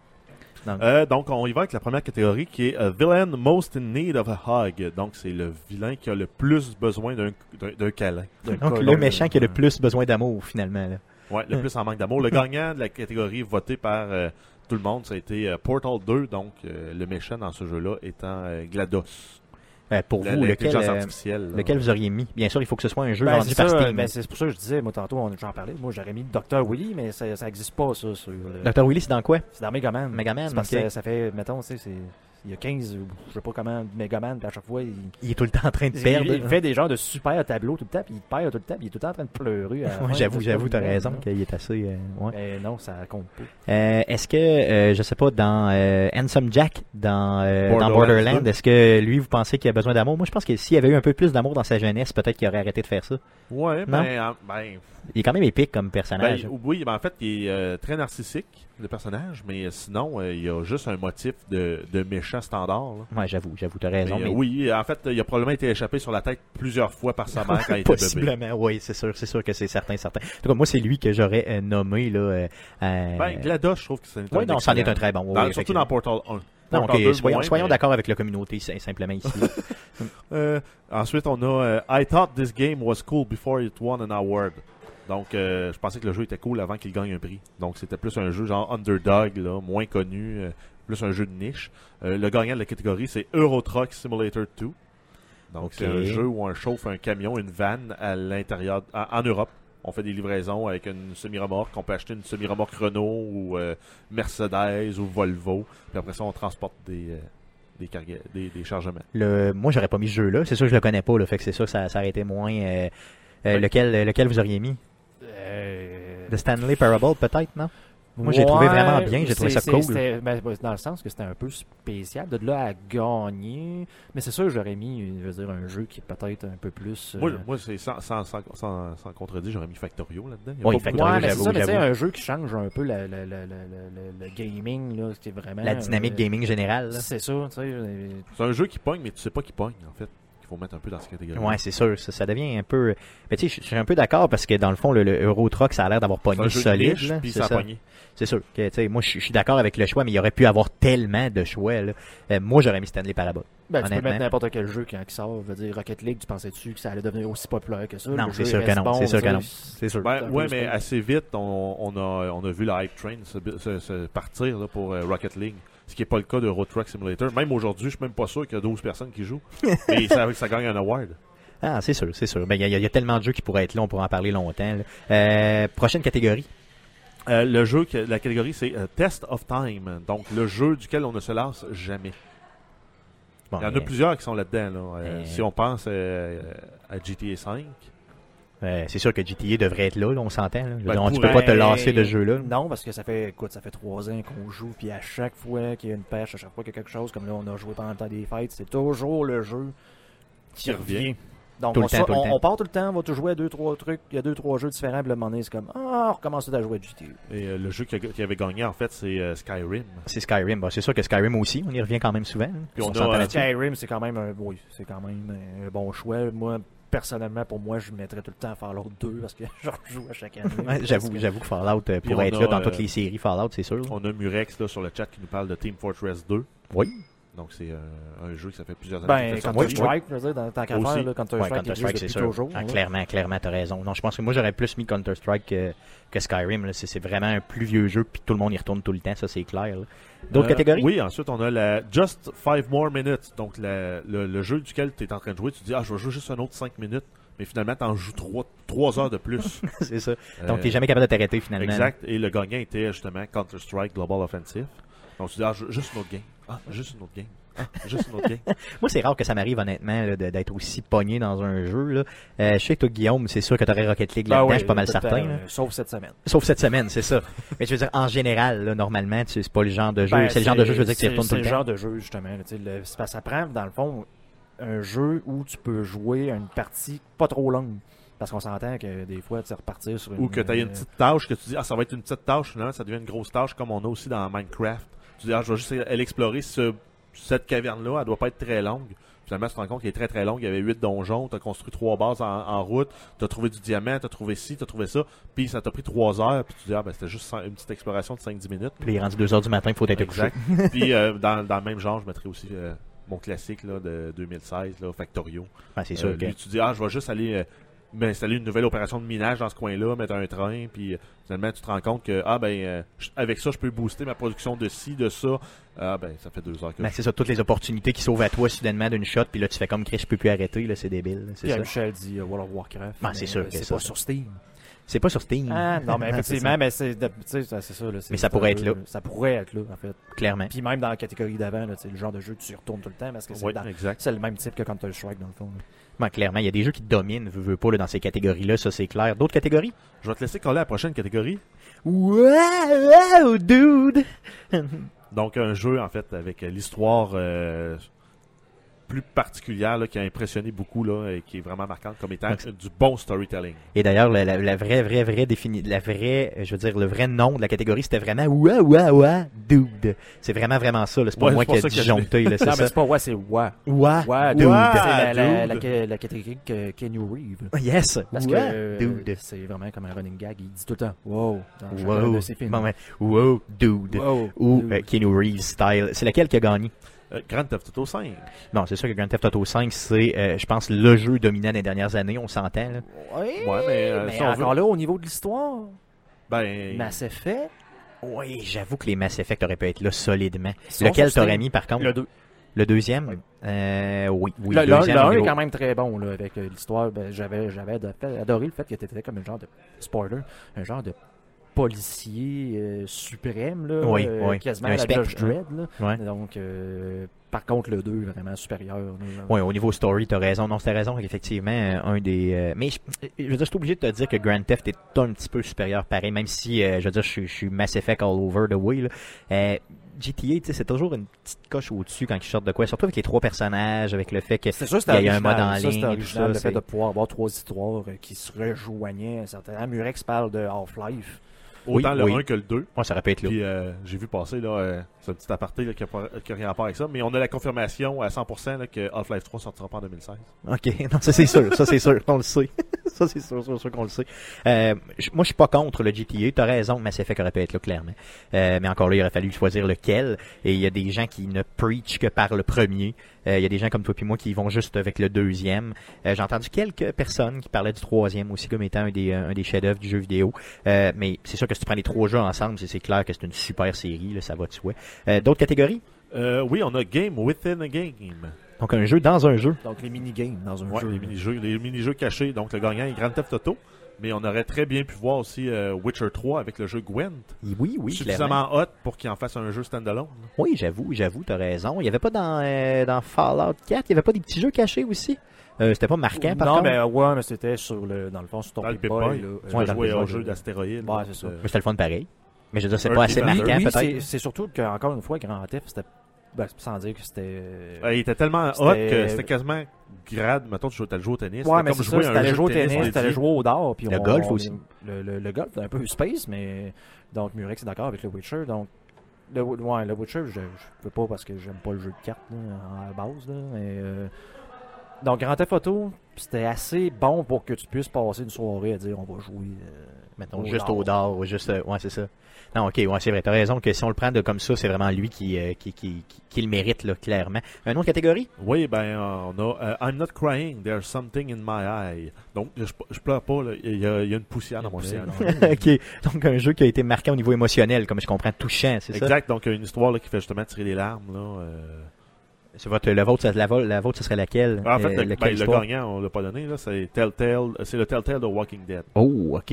Speaker 3: Euh, donc, on y va avec la première catégorie qui est euh, Villain Most in Need of a Hug. Donc, c'est le vilain qui a le plus besoin d'un câlin.
Speaker 1: Donc le méchant qui a le plus besoin d'amour finalement. Là.
Speaker 3: Ouais, le plus en manque d'amour. Le gagnant de la catégorie votée par euh, tout le monde, ça a été euh, Portal 2. Donc, euh, le méchant dans ce jeu-là étant euh, GLaDOS.
Speaker 1: Euh, pour vous, lequel,
Speaker 3: L'intelligence
Speaker 1: euh,
Speaker 3: artificielle.
Speaker 1: lequel vous auriez mis? Bien sûr, il faut que ce soit un jeu
Speaker 2: Ben,
Speaker 1: vendu
Speaker 2: c'est
Speaker 1: par
Speaker 2: ça,
Speaker 1: Steam.
Speaker 2: ben, c'est pour ça que je disais, moi tantôt, on- j'en parlais. Moi, j'aurais mis Dr. Willy, mais ça, ça existe pas, ça. Sur le-
Speaker 1: Dr. Willy, c'est dans quoi?
Speaker 2: C'est dans Megaman.
Speaker 1: Megaman,
Speaker 2: parce que ça fait, mettons, tu sais, c'est. Il y a 15, ou je sais pas comment, de Megaman, puis à chaque fois, il,
Speaker 1: Il est tout le temps en train de perdre.
Speaker 2: il fait des genres de super tableaux tout le temps, puis il perd tout le temps, puis il est tout le temps en train de pleurer. à la
Speaker 1: Ouais,
Speaker 2: fin,
Speaker 1: j'avoue, j'avoue, t'as raison
Speaker 2: là.
Speaker 1: qu'il est assez. euh, ouais.
Speaker 2: Mais non, ça compte pas.
Speaker 1: Euh, est-ce que, euh, je sais pas, dans euh, Handsome Jack, dans, euh, dans
Speaker 3: Borderlands 2.
Speaker 1: est-ce que lui, vous pensez qu'il a besoin d'amour? Moi, je pense que s'il avait eu un peu plus d'amour dans sa jeunesse, peut-être qu'il aurait arrêté de faire ça.
Speaker 3: Ouais,
Speaker 1: Non?
Speaker 3: ben, en- ben,
Speaker 1: Il est quand même épique comme
Speaker 3: ben,
Speaker 1: personnage.
Speaker 3: oui, ben, en fait, il est euh, très narcissique, le personnage, mais sinon, euh, il y a juste un motif de, de méchant standard. là.
Speaker 1: ouais, j'avoue, j'avoue, t'as raison.
Speaker 3: Mais,
Speaker 1: mais-
Speaker 3: euh, oui, en fait, il a probablement été échappé sur la tête plusieurs fois par sa mère quand il était bébé.
Speaker 1: Possiblement, oui, c'est sûr, c'est sûr que c'est certain, certain. En tout cas, moi, c'est lui que j'aurais euh, nommé là. Euh, euh,
Speaker 3: Ben, GLaDOS, je trouve que c'est un
Speaker 1: oui, non, c'en est un très bon. oui,
Speaker 3: Dans-
Speaker 1: oui,
Speaker 3: surtout dans. Portal 1.
Speaker 1: Non,
Speaker 3: Portal
Speaker 1: ok,
Speaker 3: 2
Speaker 1: soyons, soyons
Speaker 3: mais-
Speaker 1: d'accord avec la communauté, simplement ici.
Speaker 3: Euh, ensuite, on a euh, I thought this game was cool before it won an award. Donc, euh, je pensais que le jeu était cool avant qu'il gagne un prix. Donc, c'était plus un jeu genre underdog, là, moins connu, euh, plus un jeu de niche. Euh, le gagnant de la catégorie, c'est Euro Truck Simulator 2. Donc, c'est un jeu où on chauffe un camion, une vanne à l'intérieur, en, Europe. On fait des livraisons avec une semi-remorque. On peut acheter une semi-remorque Renault ou Mercedes ou Volvo. Puis après ça, on transporte des, des, carga- des, des chargements.
Speaker 1: le, moi, j'aurais pas mis ce jeu-là. C'est sûr que je le connais pas, là, fait que c'est sûr que ça, ça aurait été moins. euh,
Speaker 3: Oui.
Speaker 1: lequel, lequel vous auriez mis?
Speaker 2: Euh,
Speaker 1: The Stanley Parable, peut-être, non? Moi, j'ai trouvé vraiment bien, j'ai trouvé ça cool.
Speaker 2: ben, ben, dans le sens que c'était un peu spécial. De là à gagner. Mais c'est sûr que j'aurais mis, je veux dire, un jeu qui est peut-être un peu plus. euh,
Speaker 3: Moi, moi c'est sans, sans, sans, sans, sans contredire, j'aurais mis Factorio là-dedans.
Speaker 1: Oui, Factorio,
Speaker 3: beaucoup-
Speaker 2: Ouais, mais c'est ça, mais un jeu qui change un peu le, le, le, le, le, le gaming, là, vraiment...
Speaker 1: La dynamique
Speaker 2: euh,
Speaker 1: gaming générale.
Speaker 2: C'est ça, euh,
Speaker 3: C'est un jeu qui pogne, mais tu sais pas qui pogne, en fait. Qu'il faut mettre un peu dans cette catégorie.
Speaker 1: Ouais, c'est sûr. Ça, ça devient un peu. Mais tu sais, je- suis un peu d'accord parce que dans le fond, le, le Euro Truck, ça a l'air d'avoir pogné solide. C'est
Speaker 3: ça a
Speaker 1: ça.
Speaker 3: pogné.
Speaker 1: C'est sûr. Que, tu sais, moi, je suis- d'accord avec le choix, mais il y aurait pu avoir tellement de choix. là. Euh, moi, j'aurais mis Stanley Parable.
Speaker 2: Ben, tu peux mettre n'importe quel jeu quand il sort. Je veux dire, Rocket League, tu pensais-tu que ça allait devenir aussi populaire que ça?
Speaker 1: Non, c'est sûr que non,
Speaker 2: bon,
Speaker 1: c'est sûr que non. C'est sûr.
Speaker 3: Ouais, mais assez vite, on, on, a, on a vu la hype train se, se- se partir là, pour euh, Rocket League. Ce qui n'est pas le cas de Road Truck Simulator. Même aujourd'hui, je suis même pas sûr qu'il y a 12 personnes qui jouent. mais ça, ça gagne un award.
Speaker 1: Ah, c'est sûr, c'est sûr. Ben, il y, y a tellement de jeux qui pourraient être là, on pourrait en parler longtemps. Euh, prochaine catégorie.
Speaker 3: Euh, le jeu, que- la catégorie, c'est euh, Test of Time. Donc, le jeu duquel on ne se lasse jamais.
Speaker 1: Bon,
Speaker 3: Il y en a plusieurs qui sont là-dedans. Là. Si on pense à GTA 5,
Speaker 1: euh, c'est sûr que GTA devrait être là, là, on s'entend. là.
Speaker 3: Ben,
Speaker 1: tu peux pas te lasser de ce jeu-là.
Speaker 2: Non, parce que ça fait, écoute, ça fait trois ans qu'on joue, puis à chaque fois qu'il y a une pêche, à chaque fois qu'il y a quelque chose, comme là, on a joué pendant le temps des fêtes, c'est toujours le jeu qui
Speaker 3: revient.
Speaker 2: revient. Donc,
Speaker 1: Tout le
Speaker 2: on,
Speaker 1: temps, le
Speaker 2: on-
Speaker 1: temps.
Speaker 2: on part tout le temps, on va tout jouer à deux, trois trucs, il y a deux, trois jeux différents, puis le moment donné, c'est comme, ah, on recommence à jouer à GTA.
Speaker 3: et euh, le jeu qui, a- qui avait gagné, en fait, c'est euh, Skyrim.
Speaker 1: C'est Skyrim. Bon, c'est sûr que Skyrim aussi, on y revient quand même souvent. hein.
Speaker 3: Puis on a, euh,
Speaker 1: là-dessus.
Speaker 2: Skyrim, c'est quand même un, oui, c'est quand même un bon choix. Moi, personnellement, pour moi, je mettrais tout le temps à Fallout 2 parce que je joue à chaque année.
Speaker 1: Ouais, j'avoue,
Speaker 2: que-
Speaker 1: j'avoue que Fallout euh,
Speaker 3: on
Speaker 1: être
Speaker 3: a,
Speaker 1: là dans
Speaker 3: euh,
Speaker 1: toutes les séries Fallout, c'est sûr.
Speaker 3: On a Murex là, sur le chat qui nous parle de Team Fortress 2.
Speaker 1: Oui.
Speaker 3: Donc, c'est euh, un jeu qui ça fait plusieurs années.
Speaker 2: Ben,
Speaker 3: qu'il fait
Speaker 2: Counter
Speaker 3: sortir.
Speaker 2: Strike, je veux dire, dans tant qu'à faire, là, Counter
Speaker 1: Ouais,
Speaker 2: Strike,
Speaker 1: Counter c'est
Speaker 2: depuis
Speaker 1: sûr.
Speaker 2: toujours.
Speaker 1: Ah, clairement, clairement, t'as raison. Non, je pense que moi j'aurais plus mis Counter Strike que, que Skyrim. là. C'est c'est vraiment un plus vieux jeu, puis tout le monde y retourne tout le temps, ça c'est clair. là. D'autres
Speaker 3: Euh,
Speaker 1: catégories?
Speaker 3: Oui, ensuite on a la Just 5 More Minutes. Donc la- le, le jeu duquel tu es en train de jouer, tu dis Ah, je vais jouer juste un autre 5 minutes. Mais finalement, tu en joues 3, heures de plus.
Speaker 1: c'est ça. Donc
Speaker 3: Euh,
Speaker 1: t'es jamais capable de t'arrêter finalement.
Speaker 3: Exact. Et le gagnant était justement Counter-Strike Global Offensive. Donc tu dis Ah, ju- juste une autre game. Ah, juste une autre game. Ah, juste une autre game.
Speaker 1: Moi, c'est rare que ça m'arrive honnêtement là, de- d'être aussi pogné dans un jeu. Là. Euh, je sais que toi, Guillaume, c'est sûr que t'aurais Rocket League
Speaker 2: Ben
Speaker 1: là-dedans, je suis pas mal
Speaker 2: le
Speaker 1: certain. là.
Speaker 2: euh, Sauf cette semaine.
Speaker 1: Sauf cette semaine, c'est ça. Mais je veux dire, en général, là, normalement, tu- c'est pas le genre de jeu.
Speaker 2: Ben,
Speaker 1: c'est le genre de jeu, je veux dire, que tu
Speaker 2: c'est-
Speaker 1: retournes tout
Speaker 2: C'est
Speaker 1: le
Speaker 2: le
Speaker 1: temps.
Speaker 2: genre de jeu, justement. là, tu sais, le- c'est parce que ça prend, dans le fond, un jeu où tu peux jouer à une partie pas trop longue. Parce qu'on s'entend que des fois, tu sais, repartir sur une.
Speaker 3: Ou que tu as une
Speaker 2: euh,
Speaker 3: petite tâche que tu dis Ah, ça va être une petite tâche. Finalement, ça devient une grosse tâche comme on a aussi dans Minecraft. Tu dis Ah, je vais juste aller explorer ce- cette caverne-là. Elle doit pas être très longue. Finalement, tu te rends compte qu'elle est très très longue. Il y avait 8 donjons. Tu as construit trois bases en, en route. Tu as trouvé du diamant. Tu as trouvé ci, tu as trouvé ça. Puis ça t'a pris 3 heures. Puis tu dis Ah, ben c'était juste une petite exploration de 5-10 minutes.
Speaker 1: Puis il est rendu 2h du matin, il faut être couché.
Speaker 3: Exact. Puis euh, dans, dans le même genre, je mettrais aussi euh, mon classique là, de 2016, là, Factorio.
Speaker 1: Ben, c'est sûr
Speaker 3: Euh,
Speaker 1: que.
Speaker 3: lui, tu dis, ah, je vais juste aller euh, m'installer une nouvelle opération de minage dans ce coin-là, mettre un train, puis euh, finalement, tu te rends compte que, ah, ben, euh, avec ça, je peux booster ma production de ci, de ça. Ah, ben, ça fait deux heures que
Speaker 1: Ben,
Speaker 3: je-
Speaker 1: c'est ça, toutes les opportunités qui sauvent à toi soudainement d'une shot, puis là tu fais comme Chris, je peux plus arrêter, là, c'est débile. C'est ça.
Speaker 2: Michel dit euh, World of Warcraft.
Speaker 1: Ben, c'est sûr
Speaker 2: euh, c'est pas
Speaker 1: ça.
Speaker 2: sur Steam.
Speaker 1: C'est pas sur Steam.
Speaker 2: Ah, non, mais
Speaker 1: c'est
Speaker 2: effectivement,
Speaker 1: ça.
Speaker 2: mais c'est c'est ça. là, c'est-
Speaker 1: Mais ça pourrait être là.
Speaker 2: Ça pourrait être là, en fait.
Speaker 1: Clairement.
Speaker 2: Puis même dans la catégorie d'avant, là, le genre de jeu, tu y retournes tout le temps parce que c'est dans-
Speaker 3: exact.
Speaker 2: c'est le même type que Counter-Strike, dans le fond. là.
Speaker 1: Clairement, il y a des jeux qui dominent, veux, veux pas, là, dans ces catégories-là, ça c'est clair. D'autres catégories?
Speaker 3: Je vais te laisser coller à la prochaine catégorie.
Speaker 1: Wow, dude!
Speaker 3: Donc, un jeu, en fait, avec l'histoire euh, plus particulière, là, qui a impressionné beaucoup, là, et qui est vraiment marquante comme étant
Speaker 1: Donc,
Speaker 3: euh, du bon storytelling.
Speaker 1: Et d'ailleurs, la, la, la vraie, vraie, vraie défini, la vraie, euh, je veux dire, le vrai nom de la catégorie, c'était vraiment Ouah, ouah, ouah, dude. C'est vraiment, vraiment ça. C'est pas
Speaker 3: Ouais,
Speaker 1: moi qui ai disjoncté, là, c'est
Speaker 2: Non, mais
Speaker 1: ça.
Speaker 2: c'est pas ouais, c'est ouais.
Speaker 1: Ouah,
Speaker 2: Ouais,
Speaker 1: dude.
Speaker 3: Ah,
Speaker 2: C'est la, la,
Speaker 3: dude.
Speaker 2: la, la catégorie que Kenny Reeve.
Speaker 1: Yes,
Speaker 2: Parce
Speaker 1: ouah,
Speaker 2: que euh,
Speaker 1: dude.
Speaker 2: c'est vraiment comme un running gag. Il dit tout le temps wow dans chacun
Speaker 1: Wow,
Speaker 2: de ses films.
Speaker 1: Bon, ouais. wow, dude.
Speaker 2: Wow,
Speaker 1: Ou
Speaker 2: dude.
Speaker 1: euh, Keanu Reeves style. C'est lequel qui a gagné?
Speaker 3: Euh, Grand Theft Auto 5.
Speaker 1: Bon, c'est sûr que Grand Theft Auto 5, c'est, euh, je pense, le jeu dominant des dernières années, on s'entend, là.
Speaker 2: Ouais,
Speaker 3: Ouais, mais, euh, si on
Speaker 2: encore
Speaker 3: veut-
Speaker 2: là, au niveau de l'histoire,
Speaker 3: Ben,
Speaker 2: Mass Effect,
Speaker 1: Oui, j'avoue que les Mass Effect auraient pu être là solidement. Lequel t'aurais mis, par contre?
Speaker 2: Le 2.
Speaker 1: Le deuxième?
Speaker 2: Oui.
Speaker 1: Euh, oui, oui.
Speaker 2: le,
Speaker 1: deuxième
Speaker 2: le
Speaker 1: au
Speaker 2: 1 est quand même très bon là, avec l'histoire. Ben, j'avais j'avais ado- adoré le fait que tu étais comme un genre de spoiler, un genre de policier euh, suprême là,
Speaker 1: Oui,
Speaker 2: euh,
Speaker 1: oui.
Speaker 2: quasiment
Speaker 1: Un
Speaker 2: à la Judge Dredd. Là.
Speaker 1: Ouais.
Speaker 2: Donc, euh, par contre, le 2 est vraiment supérieur. là.
Speaker 1: Oui, au niveau story, t'as raison. Non, c'était raison, effectivement, euh, un des... mais je, je veux dire, je suis obligé de te dire que Grand Theft est un petit peu supérieur, pareil, même si, je veux dire, je, suis- je suis Mass Effect all over the way, là. GTA, c'est toujours une petite coche au-dessus quand ils sortent de quoi, surtout avec les trois personnages, avec le fait que...
Speaker 2: C'est sûr,
Speaker 1: Il y a un
Speaker 2: original.
Speaker 1: mode en
Speaker 2: ça,
Speaker 1: ligne et tout
Speaker 2: original,
Speaker 1: ça,
Speaker 2: le fait de pouvoir avoir trois histoires qui se rejoignaient. Certains... Murex parle de Half-Life.
Speaker 3: Autant
Speaker 1: Oui,
Speaker 3: le
Speaker 1: oui.
Speaker 3: 1 que le 2.
Speaker 1: Ouais, ça être là.
Speaker 3: Puis euh, j'ai vu passer là, euh, ce petit aparté là, qui n'a rien à voir avec ça. Mais on a la confirmation à 100% là, que Half-Life 3 sortira pas en 2016.
Speaker 1: Ok, non, ça c'est sûr, ça c'est sûr, on le sait. ça c'est sûr, sûr, sûr qu'on le sait. Euh, je- moi je suis pas contre le GTA, t'as raison, Mass Effect aurait pu être là clairement. Euh, mais encore là, il aurait fallu choisir lequel. Et il y a des gens qui ne preach que par le premier. Il y a des gens comme toi et moi qui vont juste avec le deuxième. J'ai entendu quelques personnes qui parlaient du troisième aussi comme étant un des, un des chefs-d'œuvre du jeu vidéo. Mais c'est sûr que si tu prends les trois jeux ensemble, c'est clair que c'est une super série, là, ça va de soi. Euh, D'autres catégories?
Speaker 3: Euh, oui, on a Game Within a Game.
Speaker 1: Donc un jeu dans un jeu.
Speaker 2: Donc les mini-games dans un
Speaker 3: Ouais,
Speaker 2: jeu.
Speaker 3: les mini-jeux, les mini-jeux cachés. Donc le gagnant est Grand Theft Auto. Mais on aurait très bien pu voir aussi euh, Witcher 3 avec le jeu Gwent.
Speaker 1: Oui, oui, clairement.
Speaker 3: suffisamment hot pour qu'il en fasse un jeu standalone.
Speaker 1: Oui, j'avoue, j'avoue, t'as raison. Il y avait pas dans, euh, dans Fallout 4, il y avait pas des petits jeux cachés aussi? Euh, C'était pas marquant, par
Speaker 2: non,
Speaker 1: contre?
Speaker 2: mais ouais, mais c'était sur le, dans le fond, sur ton
Speaker 3: Dans le
Speaker 2: Pip-Boy.
Speaker 3: Tu au jeu d'astéroïdes.
Speaker 2: Ouais, c'est ça.
Speaker 3: Euh,
Speaker 1: Mais c'était le fun pareil. Mais je veux dire, c'est pas assez marquant,
Speaker 2: Oui,
Speaker 1: peut-être.
Speaker 2: c'est- c'est surtout qu'encore une fois, Grand Theft, c'était. Ben, sans dire que c'était.
Speaker 3: euh, il était tellement hot que c'était quasiment grade. Mettons, tu le joué au tennis.
Speaker 2: Ouais, mais
Speaker 3: comme jouer
Speaker 2: ça,
Speaker 3: un jeu
Speaker 2: jouer au
Speaker 3: tennis
Speaker 2: t'allais
Speaker 3: dédié.
Speaker 2: jouer au dard, puis
Speaker 1: Le
Speaker 2: on-
Speaker 1: golf
Speaker 2: on-
Speaker 1: aussi.
Speaker 2: Le, le, le golf, un peu space, mais donc Murex est d'accord avec le Witcher, donc le, ouais, le Witcher, je, je peux pas parce que j'aime pas le jeu de cartes là, à la base, là, mais euh, donc Grand Theft Auto, c'était assez bon pour que tu puisses passer une soirée à dire on va jouer. euh,
Speaker 1: Mettons,
Speaker 2: Au
Speaker 1: juste
Speaker 2: dard.
Speaker 1: au dard, ou juste, euh, ouais, c'est ça. Non, ok, ouais, c'est vrai, t'as raison que si on le prend de comme ça, c'est vraiment lui qui, euh, qui, qui, qui, qui le mérite, là, clairement. Une autre catégorie?
Speaker 3: Oui, ben, euh, on a euh, I'm not crying, there's something in my eye. Donc, je, je pleure pas. Il, y a, il y a une poussière dans mon œil.
Speaker 1: ok, donc un jeu qui a été marqué au niveau émotionnel, comme je comprends, touchant, c'est ça?
Speaker 3: Exact, donc une histoire là, qui fait justement tirer les larmes. Là, euh.
Speaker 1: C'est votre, le vôtre, la, la vôtre, ce serait laquelle?
Speaker 3: En fait,
Speaker 1: Euh,
Speaker 3: le, ben, le gagnant, on l'a pas donné, là, c'est Telltale, c'est le Telltale de Walking Dead.
Speaker 1: Oh, ok.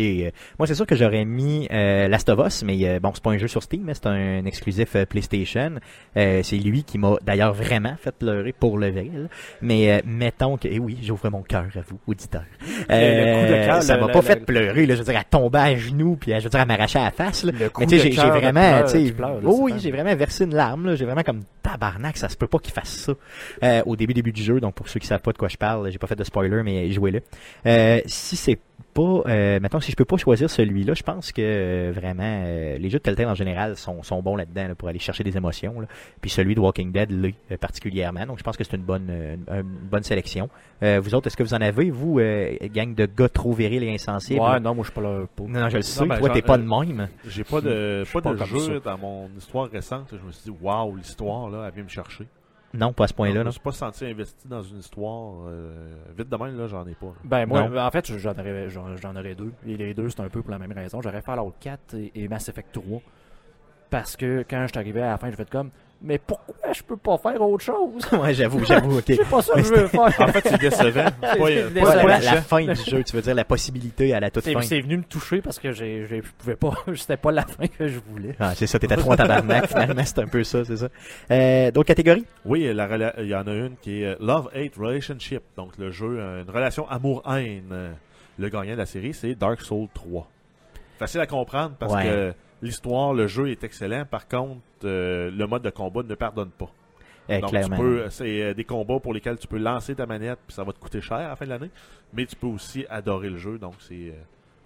Speaker 1: Moi, c'est sûr que j'aurais mis euh, Last of Us, mais euh, bon, c'est pas un jeu sur Steam, mais c'est un exclusif euh, PlayStation. Euh, c'est lui qui m'a d'ailleurs vraiment fait pleurer pour le vrai. là. Mais euh, mettons que, eh oui, j'ouvre mon cœur à vous, auditeurs.
Speaker 2: Le- coup de cœur,
Speaker 1: ça m'a pas fait pleurer. Là, je veux dire, à tomber à genoux, puis à, je veux dire, à m'arracher à la face. Là.
Speaker 2: Le coup
Speaker 1: Mais tu sais,
Speaker 2: de
Speaker 1: j'ai j'ai
Speaker 2: cœur de
Speaker 1: vraiment, tu sais, oh oui, j'ai vraiment versé une larme. là. J'ai vraiment comme tabarnak, ça se peut pas qu'il fasse ça euh, au début début du jeu. Donc pour ceux qui savent pas de quoi je parle, j'ai pas fait de spoiler, mais jouez-le. Euh, si c'est pas, euh, mettons, si je peux pas choisir celui-là, je pense que euh, vraiment euh, les jeux de Telltale en général sont, sont bons là-dedans là, pour aller chercher des émotions. là. Puis celui de Walking Dead l'est particulièrement. Donc je pense que c'est une bonne, une bonne sélection. Vous autres, est-ce que vous en avez, vous, gang de gars trop virils et insensibles?
Speaker 2: Ouais, non, moi je suis pas là pour.
Speaker 1: Non, non, je le sais.
Speaker 3: ben,
Speaker 1: toi, t'es pas de même.
Speaker 3: J'ai pas de, pas de jeu
Speaker 2: ça.
Speaker 3: dans mon histoire récente. Je me suis dit, waouh, l'histoire, là, elle vient me chercher.
Speaker 1: Non, pas à ce point-là.
Speaker 3: je me suis pas senti investi dans une histoire. euh, vite de même, là, j'en ai pas. là.
Speaker 2: Ben moi,
Speaker 1: Non.
Speaker 2: en fait, j'en aurais, j'en, j'en aurais deux. Et les deux, c'est un peu pour la même raison. J'aurais Fallout 4 et, et Mass Effect 3. Parce que quand je suis arrivé à la fin, je fait comme, mais pourquoi je peux pas faire autre chose?
Speaker 1: ouais, j'avoue, j'avoue, ok.
Speaker 2: C'est pas ça que je veux faire.
Speaker 3: En fait, c'est décevant. pas,
Speaker 2: C'est
Speaker 3: pas-
Speaker 1: la, la fin du jeu, tu veux dire la possibilité à la toute
Speaker 2: C'est,
Speaker 1: fin.
Speaker 2: c'est venu me toucher parce que j'ai- je pouvais pas, c'était pas la fin que je voulais.
Speaker 1: Ah, c'est ça, t'étais trop en tabarnak, finalement, c'est un peu ça, c'est ça. Euh, D'autres catégories?
Speaker 3: Oui, la il y en a une qui est Love-Hate Relationship. Donc, le jeu, euh, une relation amour-haine. Euh, Le gagnant de la série, c'est Dark Souls 3. Facile à comprendre parce
Speaker 1: Ouais.
Speaker 3: que l'histoire, le jeu est excellent. Par contre, euh, le mode de combat ne pardonne pas.
Speaker 1: Euh,
Speaker 3: Donc,
Speaker 1: clairement.
Speaker 3: tu peux, c'est euh, des combats pour lesquels tu peux lancer ta manette, puis ça va te coûter cher à la fin de l'année. Mais tu peux aussi adorer le jeu. Donc, c'est euh,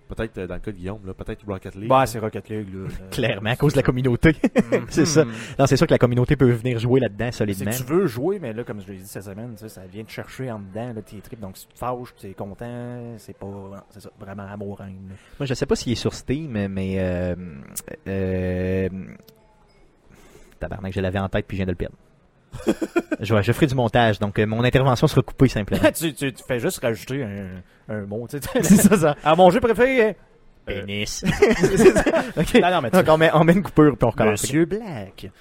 Speaker 3: peut-être euh, dans le cas de Guillaume, là, peut-être Rocket League.
Speaker 2: Bah, c'est Rocket League, là. Euh,
Speaker 1: Clairement, à cause de la communauté. c'est ça.
Speaker 2: hmm.
Speaker 1: Non, c'est sûr que la communauté peut venir jouer là-dedans solidement.
Speaker 2: que tu veux jouer, mais là, comme je l'ai dit cette semaine, ça vient te chercher en dedans, là, tes tripes. Donc, si tu te fâches, tu es content, c'est pas, c'est ça, vraiment amour là.
Speaker 1: Moi, je sais pas s'il est sur Steam, mais euh, euh, tabarnak, je l'avais en tête puis je viens de le perdre. je, ferai du montage, donc euh, mon intervention sera coupée simplement.
Speaker 2: tu, tu, tu fais juste rajouter un, un mot, tu sais.
Speaker 1: c'est ça, ça.
Speaker 2: À mon jeu préféré,
Speaker 1: Pénis. C'est ça. ok.
Speaker 2: Non, non, mais tu
Speaker 1: Donc, on met, on met une coupure puis on recommence.
Speaker 2: Monsieur Black.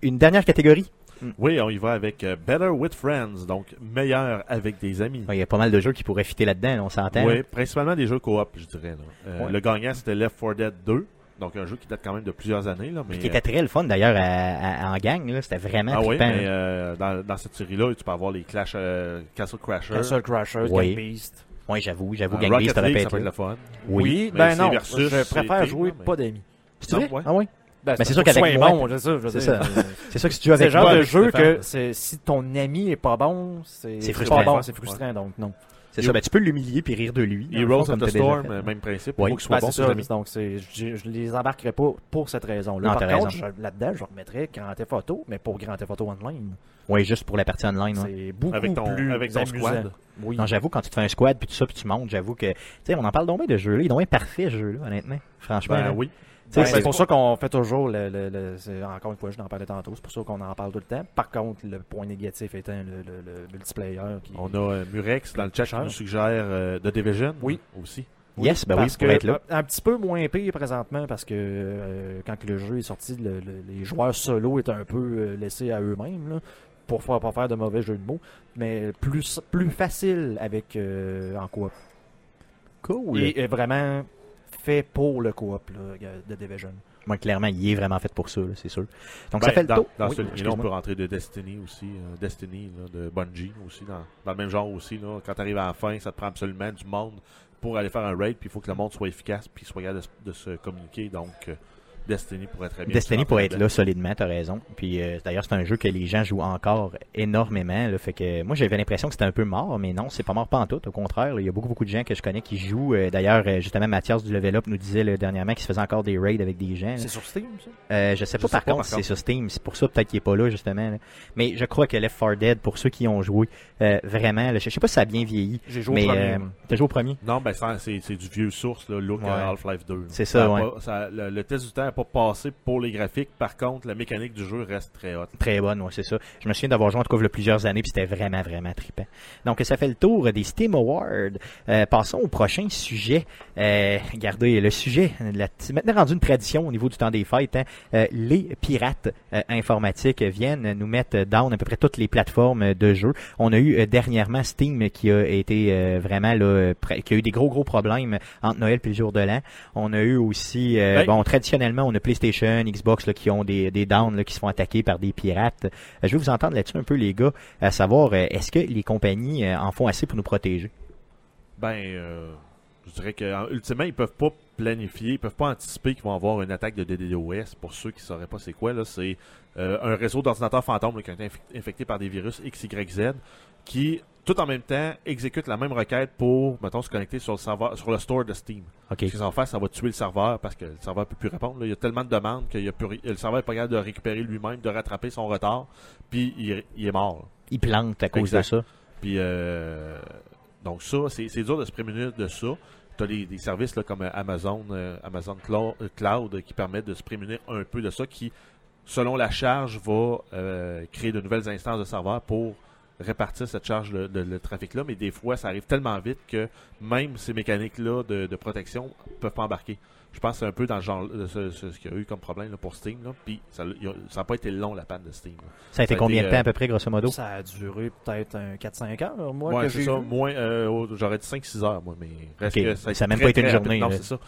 Speaker 1: Une dernière catégorie?
Speaker 3: Oui, on y va avec euh, Better with Friends. Donc, meilleur avec des amis.
Speaker 1: Ouais, Il y a pas mal de jeux qui pourraient fitter là-dedans, là, on s'entend.
Speaker 3: Oui, principalement des jeux coop, je dirais. là. Euh,
Speaker 1: Ouais.
Speaker 3: Le gagnant, c'était Left 4 Dead 2. Donc, un jeu qui date quand même de plusieurs années. Là, mais,
Speaker 1: Qui était très le fun d'ailleurs en gang, là. c'était vraiment
Speaker 3: Ah oui, mais euh, dans, dans cette série-là, tu peux avoir les Clash euh, Castle Crasher.
Speaker 2: Castle Crashers,
Speaker 1: Oui.
Speaker 2: Gang Beast.
Speaker 1: Ouais, j'avoue, j'avoue,
Speaker 3: Euh,
Speaker 1: Gang
Speaker 3: Rocket
Speaker 1: Beast, ça aurait
Speaker 3: League,
Speaker 1: pu
Speaker 3: ça
Speaker 1: être
Speaker 3: peut être le fun.
Speaker 1: Oui.
Speaker 3: mais
Speaker 2: ben
Speaker 3: c'est
Speaker 2: non,
Speaker 3: versus,
Speaker 2: je
Speaker 3: c'est
Speaker 2: préfère jouer
Speaker 3: mais-
Speaker 2: pas d'amis.
Speaker 1: C'est vrai?
Speaker 3: Ah, ouais?
Speaker 1: Ah oui?
Speaker 2: Ben,
Speaker 1: Mais c'est sûr qu'avec moi-
Speaker 2: bon, sais, je
Speaker 1: C'est ça.
Speaker 2: Euh,
Speaker 1: C'est ça que si tu joues
Speaker 2: C'est
Speaker 1: avec
Speaker 2: le genre de jeu que c'est- si ton ami est pas bon, c'est
Speaker 1: C'est
Speaker 2: c'est
Speaker 1: frustrant.
Speaker 2: pas bon, c'est frustrant, donc non.
Speaker 1: C'est ça, ben, tu peux l'humilier puis rire de lui.
Speaker 3: Heroes of the Storm,
Speaker 1: fait.
Speaker 3: euh, même principe. Faut
Speaker 2: Ben,
Speaker 3: ces
Speaker 2: ça, donc c'est, je, je les embarquerai pas pour cette raison-là.
Speaker 1: Non,
Speaker 2: Par contre,
Speaker 1: raison.
Speaker 2: je- là-dedans, je remettrais Grand Theft Auto, mais pour Grand Theft Auto Online.
Speaker 1: Oui, juste pour la partie online. ouais.
Speaker 2: C'est beaucoup
Speaker 3: Avec ton-
Speaker 2: plus
Speaker 3: avec ton
Speaker 2: amusant.
Speaker 3: squad.
Speaker 2: Oui.
Speaker 1: Non, j'avoue, quand tu te fais un squad puis tout ça, puis tu montes, j'avoue que. Tu sais, on en parle donc bien de ce jeu-là. Il est donc bien parfait, ce jeu-là, honnêtement. Franchement.
Speaker 3: Ben
Speaker 1: là.
Speaker 3: oui.
Speaker 2: Ben,
Speaker 1: c'est-
Speaker 2: pour ça qu'on fait toujours le, le- encore une fois, je n'en parlais tantôt, c'est pour ça qu'on en parle tout le temps. Par contre, le point négatif étant le, le- le multiplayer qui
Speaker 3: On a euh, Murex dans le chat qui nous suggère euh, The Division.
Speaker 2: Oui.
Speaker 3: Aussi.
Speaker 1: Yes, ben oui,
Speaker 2: parce que
Speaker 1: être là.
Speaker 2: un petit peu moins pire présentement parce que euh, quand le jeu est sorti, le- le- les joueurs solo étaient un peu euh, laissés à eux-mêmes là, pour faire, pas faire de mauvais jeux de mots, mais plus plus facile avec euh, en coop.
Speaker 1: Cool.
Speaker 2: Et vraiment fait pour le coop là, de Division.
Speaker 1: Moi, clairement, il est vraiment fait pour ça, là, c'est sûr. Donc,
Speaker 3: Ben,
Speaker 1: ça fait le
Speaker 3: dans,
Speaker 1: tour.
Speaker 3: Dans
Speaker 1: Oui,
Speaker 3: celui-là, on peut rentrer de Destiny aussi. euh, Destiny, là, de Bungie aussi. Dans, dans le même genre aussi. Là, quand tu arrives à la fin, ça te prend absolument du monde pour aller faire un raid. Puis il faut que le monde soit efficace. Puis soit capable de, se- de se communiquer. Donc, euh, Destiny pourrait très bien.
Speaker 1: Destiny pourrait être là solidement, t'as raison. Puis euh, d'ailleurs, c'est un jeu que les gens jouent encore énormément. Là, fait que moi, j'avais l'impression que c'était un peu mort, mais non, c'est pas mort pas en tout. Au contraire, il y a beaucoup beaucoup de gens que je connais qui jouent. Euh, d'ailleurs, euh, justement, Mathias du Level Up nous disait là, dernièrement qu'il se faisait encore des raids avec des gens. là.
Speaker 2: C'est sur Steam ça?
Speaker 1: Euh, je sais
Speaker 3: Je
Speaker 1: pas
Speaker 3: sais
Speaker 1: par
Speaker 3: pas,
Speaker 1: contre
Speaker 3: par
Speaker 1: si c'est sur Steam. C'est pour ça peut-être qu'il est pas là justement. là. Mais je crois que Left 4 Dead, pour ceux qui y ont joué, euh, vraiment, là, je sais pas si ça a bien vieilli.
Speaker 2: J'ai joué
Speaker 1: Mais
Speaker 2: au premier.
Speaker 1: euh, t'as joué au premier?
Speaker 3: Non, ben ça, c'est c'est du vieux source, là, look
Speaker 1: Ouais.
Speaker 3: à Half-Life 2. là.
Speaker 1: C'est ça, ouais.
Speaker 3: pas- ça- le, le test du temps pas passé pour les graphiques. Par contre, la mécanique du jeu reste très haute.
Speaker 1: Très bonne, ouais, c'est ça. Je me souviens d'avoir joué en tout cas il y a plusieurs années, puis c'était vraiment, vraiment trippant. Donc, ça fait le tour des Steam Awards. Euh, passons au prochain sujet. Euh, regardez, le sujet, la- c'est maintenant rendu une tradition au niveau du temps des fêtes. hein. Euh, les pirates euh, informatiques viennent nous mettre down à peu près toutes les plateformes de jeux. On a eu euh, dernièrement Steam qui a été euh, vraiment là, qui a eu des gros, gros problèmes entre Noël et le jour de l'an. On a eu aussi, euh,
Speaker 3: Ben-
Speaker 1: bon, traditionnellement, on a PlayStation, Xbox qui ont des, des downs qui se font attaquer par des pirates. Euh, je vais vous entendre là-dessus un peu, les gars, à savoir, euh, est-ce que les compagnies euh, en font assez pour nous protéger?
Speaker 3: Ben, je dirais que en- ultimement, ils peuvent pas planifier, ils peuvent pas anticiper qu'ils vont avoir une attaque de DDoS. Pour ceux qui sauraient pas c'est quoi, c'est un réseau d'ordinateurs fantômes qui ont été inf- infectés par des virus XYZ qui, tout en même temps, exécutent la même requête pour, mettons, se connecter sur le serveur, sur le store de Steam.
Speaker 1: OK.
Speaker 3: Ce que ça va faire, ça va tuer le serveur parce que le serveur peut plus répondre. là. Il y a tellement de demandes que le serveur est pas capable de récupérer lui-même, de rattraper son retard, puis il, il est mort. là.
Speaker 1: Ils plantent à cause
Speaker 3: Exact.
Speaker 1: de ça.
Speaker 3: Puis euh, donc ça, c'est dur de se prémunir de ça. Tu as des, des services là, comme Amazon, euh, Amazon Cloud, euh, Cloud qui permettent de se prémunir un peu de ça, qui, selon la charge, va euh, créer de nouvelles instances de serveurs pour répartir cette charge de, de- de trafic-là. Mais des fois, ça arrive tellement vite que même ces mécaniques-là de, de protection peuvent pas embarquer. Je pense que c'est un peu dans le genre de ce, ce- ce qu'il y a eu comme problème là, pour Steam. Là. Puis ça n'a pas été long la panne de Steam. là.
Speaker 1: Ça a été
Speaker 3: Ça a
Speaker 1: combien
Speaker 3: été,
Speaker 1: de temps
Speaker 3: euh,
Speaker 1: à peu près, grosso modo?
Speaker 2: Ça a duré peut-être un 4-5 heures, moi,
Speaker 3: Ouais,
Speaker 2: que
Speaker 3: c'est
Speaker 2: j'ai
Speaker 3: ça.
Speaker 2: vu.
Speaker 3: Moins, euh, j'aurais dit 5-6 heures, moi, mais reste que
Speaker 1: Ça a
Speaker 3: été
Speaker 1: même
Speaker 3: très,
Speaker 1: pas été une journée,
Speaker 3: Non,
Speaker 1: là.
Speaker 3: c'est ça.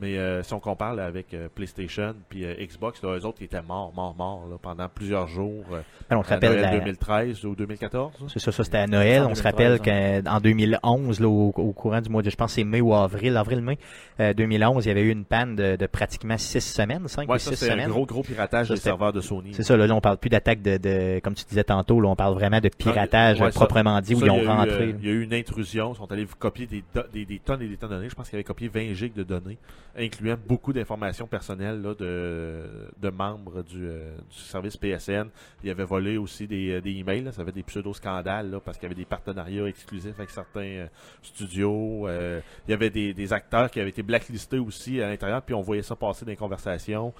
Speaker 3: Mais euh, si on compare là, avec euh, PlayStation puis euh, Xbox, là, eux autres, étaient morts, morts, morts là, pendant plusieurs jours. euh,
Speaker 1: Alors, on se rappelle
Speaker 3: Noël
Speaker 1: la-
Speaker 3: 2013 ou 2014. là.
Speaker 1: C'est ça, ça c'était à Noël. On se
Speaker 2: 2013,
Speaker 1: rappelle qu'en 2011, là, au, au courant du mois de, je pense que c'est mai ou avril, avril-mai euh, 2011, il y avait eu une panne de, de pratiquement 6 semaines, 5
Speaker 3: Ouais,
Speaker 1: ou
Speaker 3: ça,
Speaker 1: 6
Speaker 3: c'est un
Speaker 1: semaines.
Speaker 3: gros, gros piratage
Speaker 1: Ça,
Speaker 3: des serveurs de Sony.
Speaker 1: C'est ça, là, là, on parle plus d'attaque de, de, comme tu disais tantôt, là, on parle vraiment de piratage
Speaker 3: Ouais,
Speaker 1: euh,
Speaker 3: ça-
Speaker 1: proprement dit, où ils ont rentré.
Speaker 3: il y a eu une intrusion. Ils sont allés copier des, do- des, des tonnes et des tonnes de données. Je pense qu'ils avaient copié 20 gigs de données, incluant beaucoup d'informations personnelles là, de, de membres du, euh, du service PSN. Ils avaient volé aussi des, euh, des emails. Ça avait des pseudo-scandales parce qu'il y avait des partenariats exclusifs avec certains euh, studios. Euh, il y avait des, des acteurs qui avaient été blacklistés aussi à l'intérieur. Puis on voyait ça passer dans les conversations.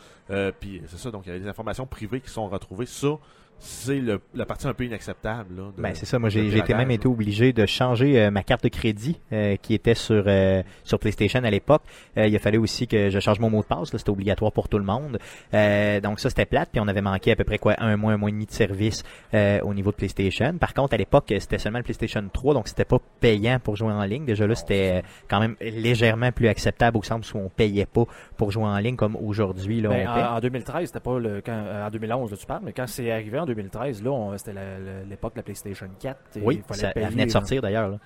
Speaker 3: Puis c'est ça. Donc il y avait des informations privées qui sont retrouvées. Ça, c'est le- la partie un peu inacceptable. Là, de-
Speaker 1: Ben, c'est ça, moi j'ai j'ai été même été obligé de changer euh, ma carte de crédit euh, qui était sur euh, sur PlayStation à l'époque. Euh, il a fallu aussi que je change mon mot de passe, là, c'était obligatoire pour tout le monde. Euh, donc ça c'était plate, puis on avait manqué à peu près quoi un mois, un mois et demi de service euh, au niveau de PlayStation. Par contre à l'époque c'était seulement le PlayStation 3, donc c'était pas payant pour jouer en ligne. Déjà là c'était euh, quand même légèrement plus acceptable au sens où on payait pas pour jouer en ligne comme aujourd'hui là.
Speaker 2: Ben, en, en 2013, c'était pas le. Quand, euh, en 2011, là, tu parles, mais quand c'est arrivé en 2013, là, c'était l'époque de la PlayStation 4. et
Speaker 1: Oui,
Speaker 2: il
Speaker 1: ça
Speaker 2: payer,
Speaker 1: elle venait de sortir d'ailleurs.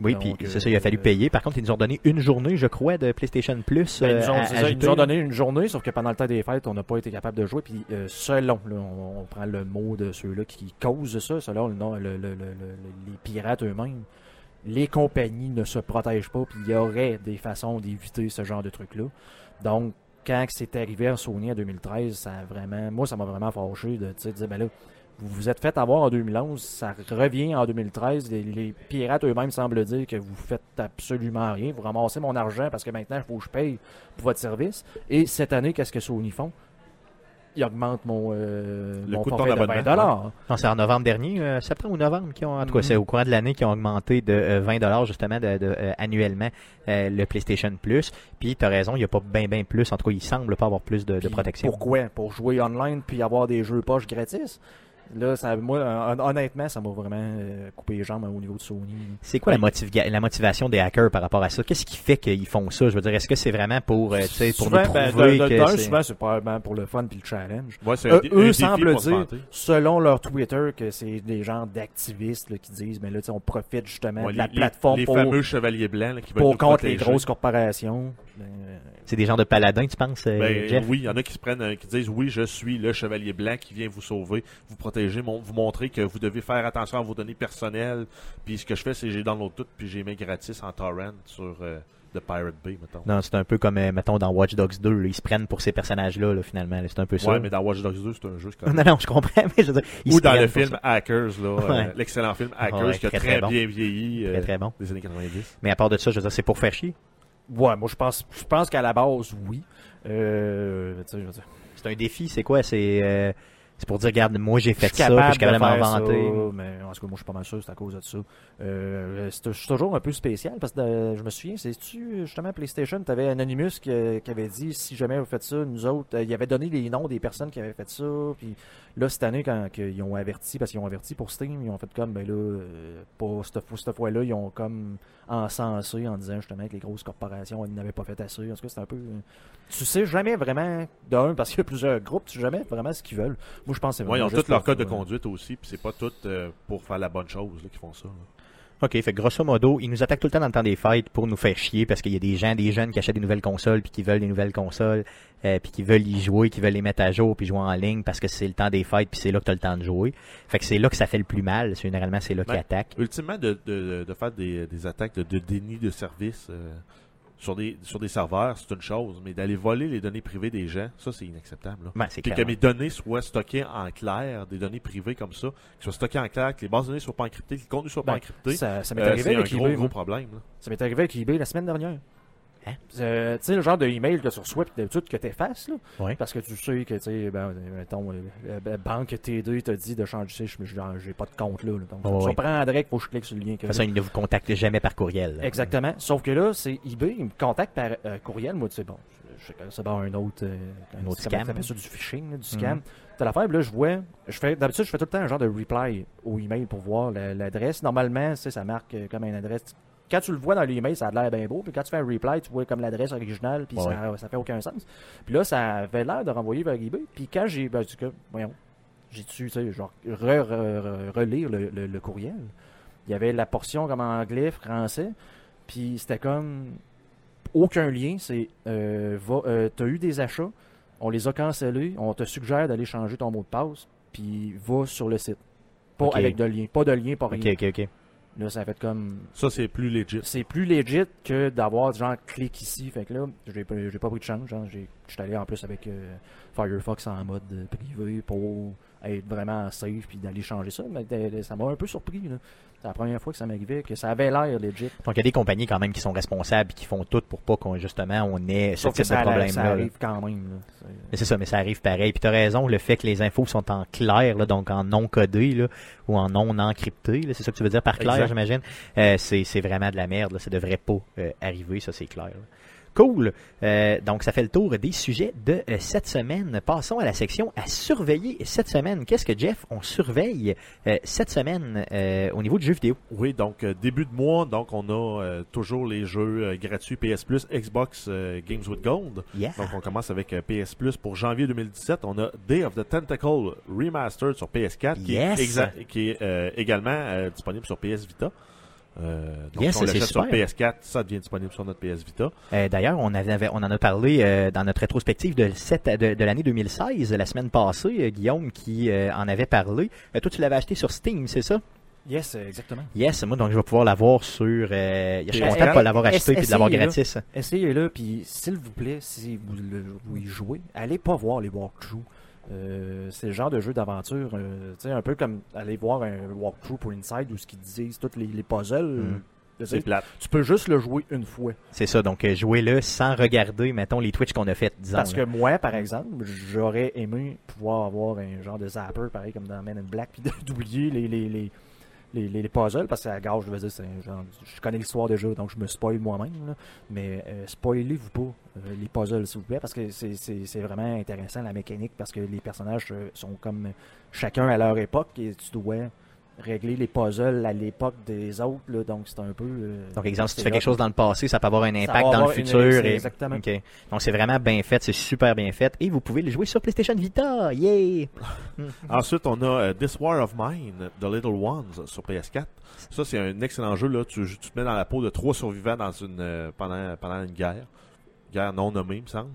Speaker 1: Oui, puis c'est ça, il a fallu
Speaker 2: euh,
Speaker 1: payer. Par contre, ils nous ont donné une journée, je crois, de PlayStation Plus.
Speaker 2: Ben, ils,
Speaker 1: euh,
Speaker 2: ont,
Speaker 1: à
Speaker 2: ça, ils nous ont
Speaker 1: là.
Speaker 2: donné une journée, sauf que pendant le temps des fêtes, on n'a pas été capable de jouer. Puis euh, selon, là, on, on prend le mot de ceux-là qui causent ça, selon le- les pirates eux-mêmes, les compagnies ne se protègent pas, puis il y aurait des façons d'éviter ce genre de truc-là. Donc, quand c'est arrivé à Sony en 2013, ça vraiment, moi, ça m'a vraiment fâché de, dire, ben là, vous vous êtes fait avoir en 2011, ça revient en 2013. Les, les pirates eux-mêmes semblent dire que vous faites absolument rien. Vous ramassez mon argent parce que maintenant, il faut que je paye pour votre service. Et cette année, qu'est-ce que Sony font? Ils augmentent mon, euh,
Speaker 3: Le
Speaker 2: mon
Speaker 3: coût de ton
Speaker 2: de
Speaker 3: abonnement,
Speaker 2: 20 dollars.
Speaker 1: Non, c'est en novembre dernier, euh, septembre ou novembre, qui ont, en tout cas,
Speaker 2: Mhm.
Speaker 1: c'est au courant de l'année qui ont augmenté de euh, 20 dollars justement de, de, euh, annuellement euh, le PlayStation Plus. Puis t'as raison, il n'y a pas bien bien plus. En tout cas, il semble pas avoir plus de, de protection.
Speaker 2: Pourquoi? Pour jouer online puis avoir des jeux poches gratis? Là, ça, moi, hon- honnêtement, ça m'a vraiment euh, coupé les jambes au niveau de Sony.
Speaker 1: C'est quoi la, motiva- la motivation des hackers par rapport à ça? Qu'est-ce qui fait qu'ils font ça? Je veux dire, est-ce que c'est vraiment pour, euh, pour
Speaker 2: souvent,
Speaker 1: nous
Speaker 2: ben,
Speaker 1: prouver
Speaker 2: de- de-
Speaker 1: que c'est-
Speaker 2: souvent, c'est probablement pour le fun puis le challenge.
Speaker 3: Ouais,
Speaker 2: Euh,
Speaker 3: un un
Speaker 2: eux semblent
Speaker 3: se
Speaker 2: dire, selon leur Twitter, que c'est des gens d'activistes là, qui disent, mais là, tu sais, on profite justement
Speaker 3: Ouais,
Speaker 2: de la
Speaker 3: les-
Speaker 2: plateforme
Speaker 3: les, les
Speaker 2: pour,
Speaker 3: fameux chevaliers blancs là, qui
Speaker 2: pour contre les grosses corporations. Ben, euh,
Speaker 1: c'est des gens de paladins, tu penses, euh,
Speaker 3: Ben,
Speaker 1: Jeff?
Speaker 3: oui, il y en a qui se prennent, qui disent oui, je suis le chevalier blanc qui vient vous sauver, vous protéger, mon- vous montrer que vous devez faire attention à vos données personnelles. Puis ce que je fais, c'est que j'ai download tout, puis j'ai mis gratis en torrent sur euh, The Pirate Bay, mettons.
Speaker 1: Non, c'est un peu comme, euh, mettons, dans Watch Dogs 2, là, ils se prennent pour ces personnages-là, là, finalement. là, C'est un peu ça.
Speaker 3: Ouais, mais dans Watch Dogs 2, c'est un jeu quand
Speaker 1: Non, non, je comprends, mais je veux dire, ils
Speaker 3: Ou
Speaker 1: se
Speaker 3: dans le film Hackers, là, euh,
Speaker 1: Ouais.
Speaker 3: l'excellent film Hackers
Speaker 1: Ouais,
Speaker 3: qui a
Speaker 1: très,
Speaker 3: très,
Speaker 1: très bon.
Speaker 3: bien vieilli euh,
Speaker 1: Très, très bon.
Speaker 3: des années 90.
Speaker 1: Mais à part de ça, je veux dire, c'est pour faire chier.
Speaker 2: ouais, moi, je pense, je pense qu'à la base, oui. Euh, tu sais, je veux dire,
Speaker 1: C'est un défi, c'est quoi? C'est euh, c'est pour dire, regarde, moi j'ai fait
Speaker 2: je suis
Speaker 1: ça, puis je suis
Speaker 2: capable de
Speaker 1: m'en vanter.
Speaker 2: mais en tout cas, moi, je suis pas mal sûr c'est à cause de ça. Euh, c'est c'est toujours un peu spécial parce que euh, je me souviens, c'est-tu justement PlayStation, tu avais Anonymous qui, qui avait dit si jamais vous faites ça, nous autres, euh, il avait donné les noms des personnes qui avaient fait ça. Puis là, cette année, quand ils ont averti, parce qu'ils ont averti pour Steam, ils ont fait comme, ben là, euh, pour cette, fois- cette fois-là, ils ont comme encensé en disant justement que les grosses corporations n'avaient pas fait assez. En tout cas, c'est un peu. tu sais jamais vraiment, d'un, parce qu'il y a plusieurs groupes, tu sais jamais vraiment ce qu'ils veulent. Moi, je pense que c'est
Speaker 3: Ouais, ils
Speaker 2: vraiment
Speaker 3: ont tous leur code de conduite aussi, puis c'est pas tout euh, pour faire la bonne chose qu'ils font ça. là.
Speaker 1: OK, fait que grosso modo, ils nous attaquent tout le temps dans le temps des fêtes pour nous faire chier parce qu'il y a des gens, des jeunes qui achètent des nouvelles consoles puis qui veulent des nouvelles consoles euh, puis qui veulent y jouer, qui veulent les mettre à jour puis jouer en ligne parce que c'est le temps des fêtes puis c'est là que tu as le temps de jouer. Fait que c'est là que ça fait le plus mal. Généralement c'est là qu'ils
Speaker 3: Ouais.
Speaker 1: attaquent.
Speaker 3: Ultimement, de, de, de faire des, des attaques de, de déni de service euh, sur, des, sur des serveurs, c'est une chose, mais d'aller voler les données privées des gens, ça, c'est inacceptable.
Speaker 1: C'est
Speaker 3: Puis que mes données soient stockées en clair, des données privées comme ça, qui soient stockées en clair, que les bases de données soient pas encryptées, que le contenu soit pas
Speaker 2: Ben,
Speaker 3: encrypté.
Speaker 2: Ça, ça m'est
Speaker 3: Euh,
Speaker 2: arrivé
Speaker 3: c'est un
Speaker 2: avec
Speaker 3: gros,
Speaker 2: eBay.
Speaker 3: gros problème. là.
Speaker 2: Ça m'est arrivé avec eBay la semaine dernière.
Speaker 1: Hein?
Speaker 2: Euh, tu sais, le genre de email que tu reçois, puis d'habitude que tu effaces, là.
Speaker 1: Ouais.
Speaker 2: Parce que tu sais que, tu sais, ben, euh, mettons, euh, euh, banque T2 t'a dit de changer, je j'ai pas de compte là. là. donc,
Speaker 1: Ouais,
Speaker 2: ça
Speaker 1: ouais.
Speaker 2: me prendrait qu'il faut que je clique sur le lien. Que
Speaker 1: De toute façon, ils ne vous contactent jamais par courriel. là.
Speaker 2: Exactement. Sauf que là, c'est eBay, il me contacte par euh, courriel. Moi, tu sais, bon, je, c'est bon, un autre, euh,
Speaker 1: Un autre scam.
Speaker 2: t'appelles ça du phishing, là, du scam.
Speaker 1: Mhm.
Speaker 2: T'as l'affaire, là, je vois, je fais, d'habitude, je fais tout le temps un genre de reply au email pour voir la- l'adresse. Normalement, ça marque euh, comme une adresse. Quand tu le vois dans l'email, ça a l'air bien beau. Puis quand tu fais un reply, tu vois comme l'adresse originale, puis
Speaker 1: Ouais.
Speaker 2: ça, ça fait aucun sens. Puis là, ça avait l'air de renvoyer vers eBay. Puis quand j'ai, ben, coup, voyons, j'ai dû, tu sais, genre, re, re- re- relire le, le- le courriel. Il y avait la portion comme en anglais, français, puis c'était comme aucun lien. C'est, euh, euh, t'as eu des achats, on les a cancellés, on te suggère d'aller changer ton mot de passe, puis va sur le site. Pas
Speaker 1: Ok.
Speaker 2: avec de lien, pas de lien, pas
Speaker 1: Ok,
Speaker 2: rien.
Speaker 1: ok, ok.
Speaker 2: Là, ça fait comme
Speaker 3: Ça, c'est plus legit.
Speaker 2: c'est plus legit que d'avoir genre clique ici. Fait que là, j'ai pas, pas pris de chance. Genre, j'ai, j'étais allé en plus avec euh, Firefox en mode privé pour être vraiment safe puis d'aller changer ça. Mais euh, ça m'a un peu surpris. Là. C'est la première fois que ça m'arrivait, que ça avait l'air legit.
Speaker 1: Donc il y a des compagnies quand même qui sont responsables et qui font tout pour pas qu'on justement on ait ce type de
Speaker 2: ça,
Speaker 1: problème
Speaker 2: ça arrive quand même. C'est-
Speaker 1: Mais c'est ça, mais ça arrive pareil. Puis t'as raison, le fait que les infos sont en clair, là, donc en non codé là, ou en non encrypté, c'est ça que tu veux dire par clair, j'imagine? Euh, c'est, c'est vraiment de la merde. Là. Ça devrait pas euh, arriver, ça c'est clair. là. Cool. Euh, donc ça fait le tour des sujets de euh, cette semaine. Passons à la section à surveiller cette semaine. Qu'est-ce que Jeff on surveille euh, cette semaine au niveau du jeu vidéo?
Speaker 3: Oui, donc début de mois, donc on a toujours les jeux gratuits PS Plus, Xbox Games with Gold.
Speaker 1: Yeah.
Speaker 3: Donc on commence avec PS Plus pour janvier 2017. On a Day of the Tentacle Remastered sur PS4 qui est, exa- qui est également disponible sur PS Vita. Euh, donc
Speaker 1: Yes,
Speaker 3: si on
Speaker 1: c'est
Speaker 3: l'achète sur
Speaker 1: super.
Speaker 3: PS4, ça devient disponible sur notre PS Vita.
Speaker 1: Euh, D'ailleurs, on, avait, on en a parlé euh, dans notre rétrospective de, cette- de, de l'année 2016, la semaine passée, euh, Guillaume qui euh, en avait parlé. Euh, toi, tu l'avais acheté sur Steam, c'est ça?
Speaker 2: Yes, exactement.
Speaker 1: Yes, moi, donc je vais pouvoir l'avoir sur. euh, je suis
Speaker 3: PS4.
Speaker 1: content de pas l'avoir acheté et de l'avoir
Speaker 2: essayez-le.
Speaker 1: gratis.
Speaker 2: Essayez-le, puis s'il vous plaît, si vous, le- vous y jouez, allez pas voir les walkthroughs. Euh, c'est le genre de jeu d'aventure, euh, tu sais, un peu comme aller voir un walkthrough pour Inside où ce qu'ils disent tous les, les puzzles.
Speaker 3: C'est plate.
Speaker 2: tu peux juste le jouer une fois.
Speaker 1: C'est ça, donc euh, jouez-le sans regarder, mettons, les Twitch qu'on a fait, disons.
Speaker 2: Parce que moi, par exemple, j'aurais aimé pouvoir avoir un genre de zapper, pareil comme dans Men in Black, puis d'oublier les, les, les, les, les- les puzzles, parce que à gage, je veux dire, genre- je connais l'histoire déjà, donc je me spoil moi-même. Mais euh, spoilez-vous pas euh, les puzzles, s'il vous plaît, parce que c'est vraiment intéressant, la mécanique, parce que les personnages euh, sont comme chacun à leur époque, et tu dois régler les puzzles à l'époque des autres, là, donc c'est un peu... euh,
Speaker 1: Donc, exemple, si tu fais quelque chose dans le passé, ça peut avoir un impact dans le futur. et...
Speaker 2: Exactement.
Speaker 1: Ok. Donc, c'est vraiment bien fait, c'est super bien fait. Et vous pouvez le jouer sur PlayStation Vita. Yay!
Speaker 3: Ensuite, on a euh, This War of Mine, The Little Ones sur PS4. Ça, c'est un excellent jeu. Là. Tu, tu te mets dans la peau de trois survivants dans une, euh, pendant, pendant une guerre. Guerre non nommée, il me semble.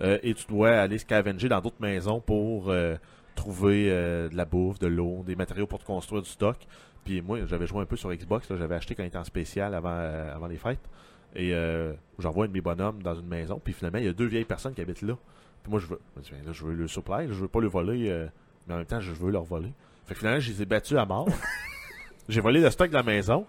Speaker 3: Euh, et tu dois aller scavenger dans d'autres maisons pour euh, trouver euh, de la bouffe, de l'eau, des matériaux pour te construire du stock. Puis moi, j'avais joué un peu sur Xbox. J'avais acheté quand il était en spécial avant, euh, avant les fêtes. Et euh, j'envoie un de mes bonhommes dans une maison. Puis finalement, il y a deux vieilles personnes qui habitent là. Puis moi, je veux, je Ben là, je veux le supply. Je veux pas le voler. euh, mais en même temps, je veux leur voler. Fait que finalement, je les ai battus à mort. J'ai volé le stock de la maison.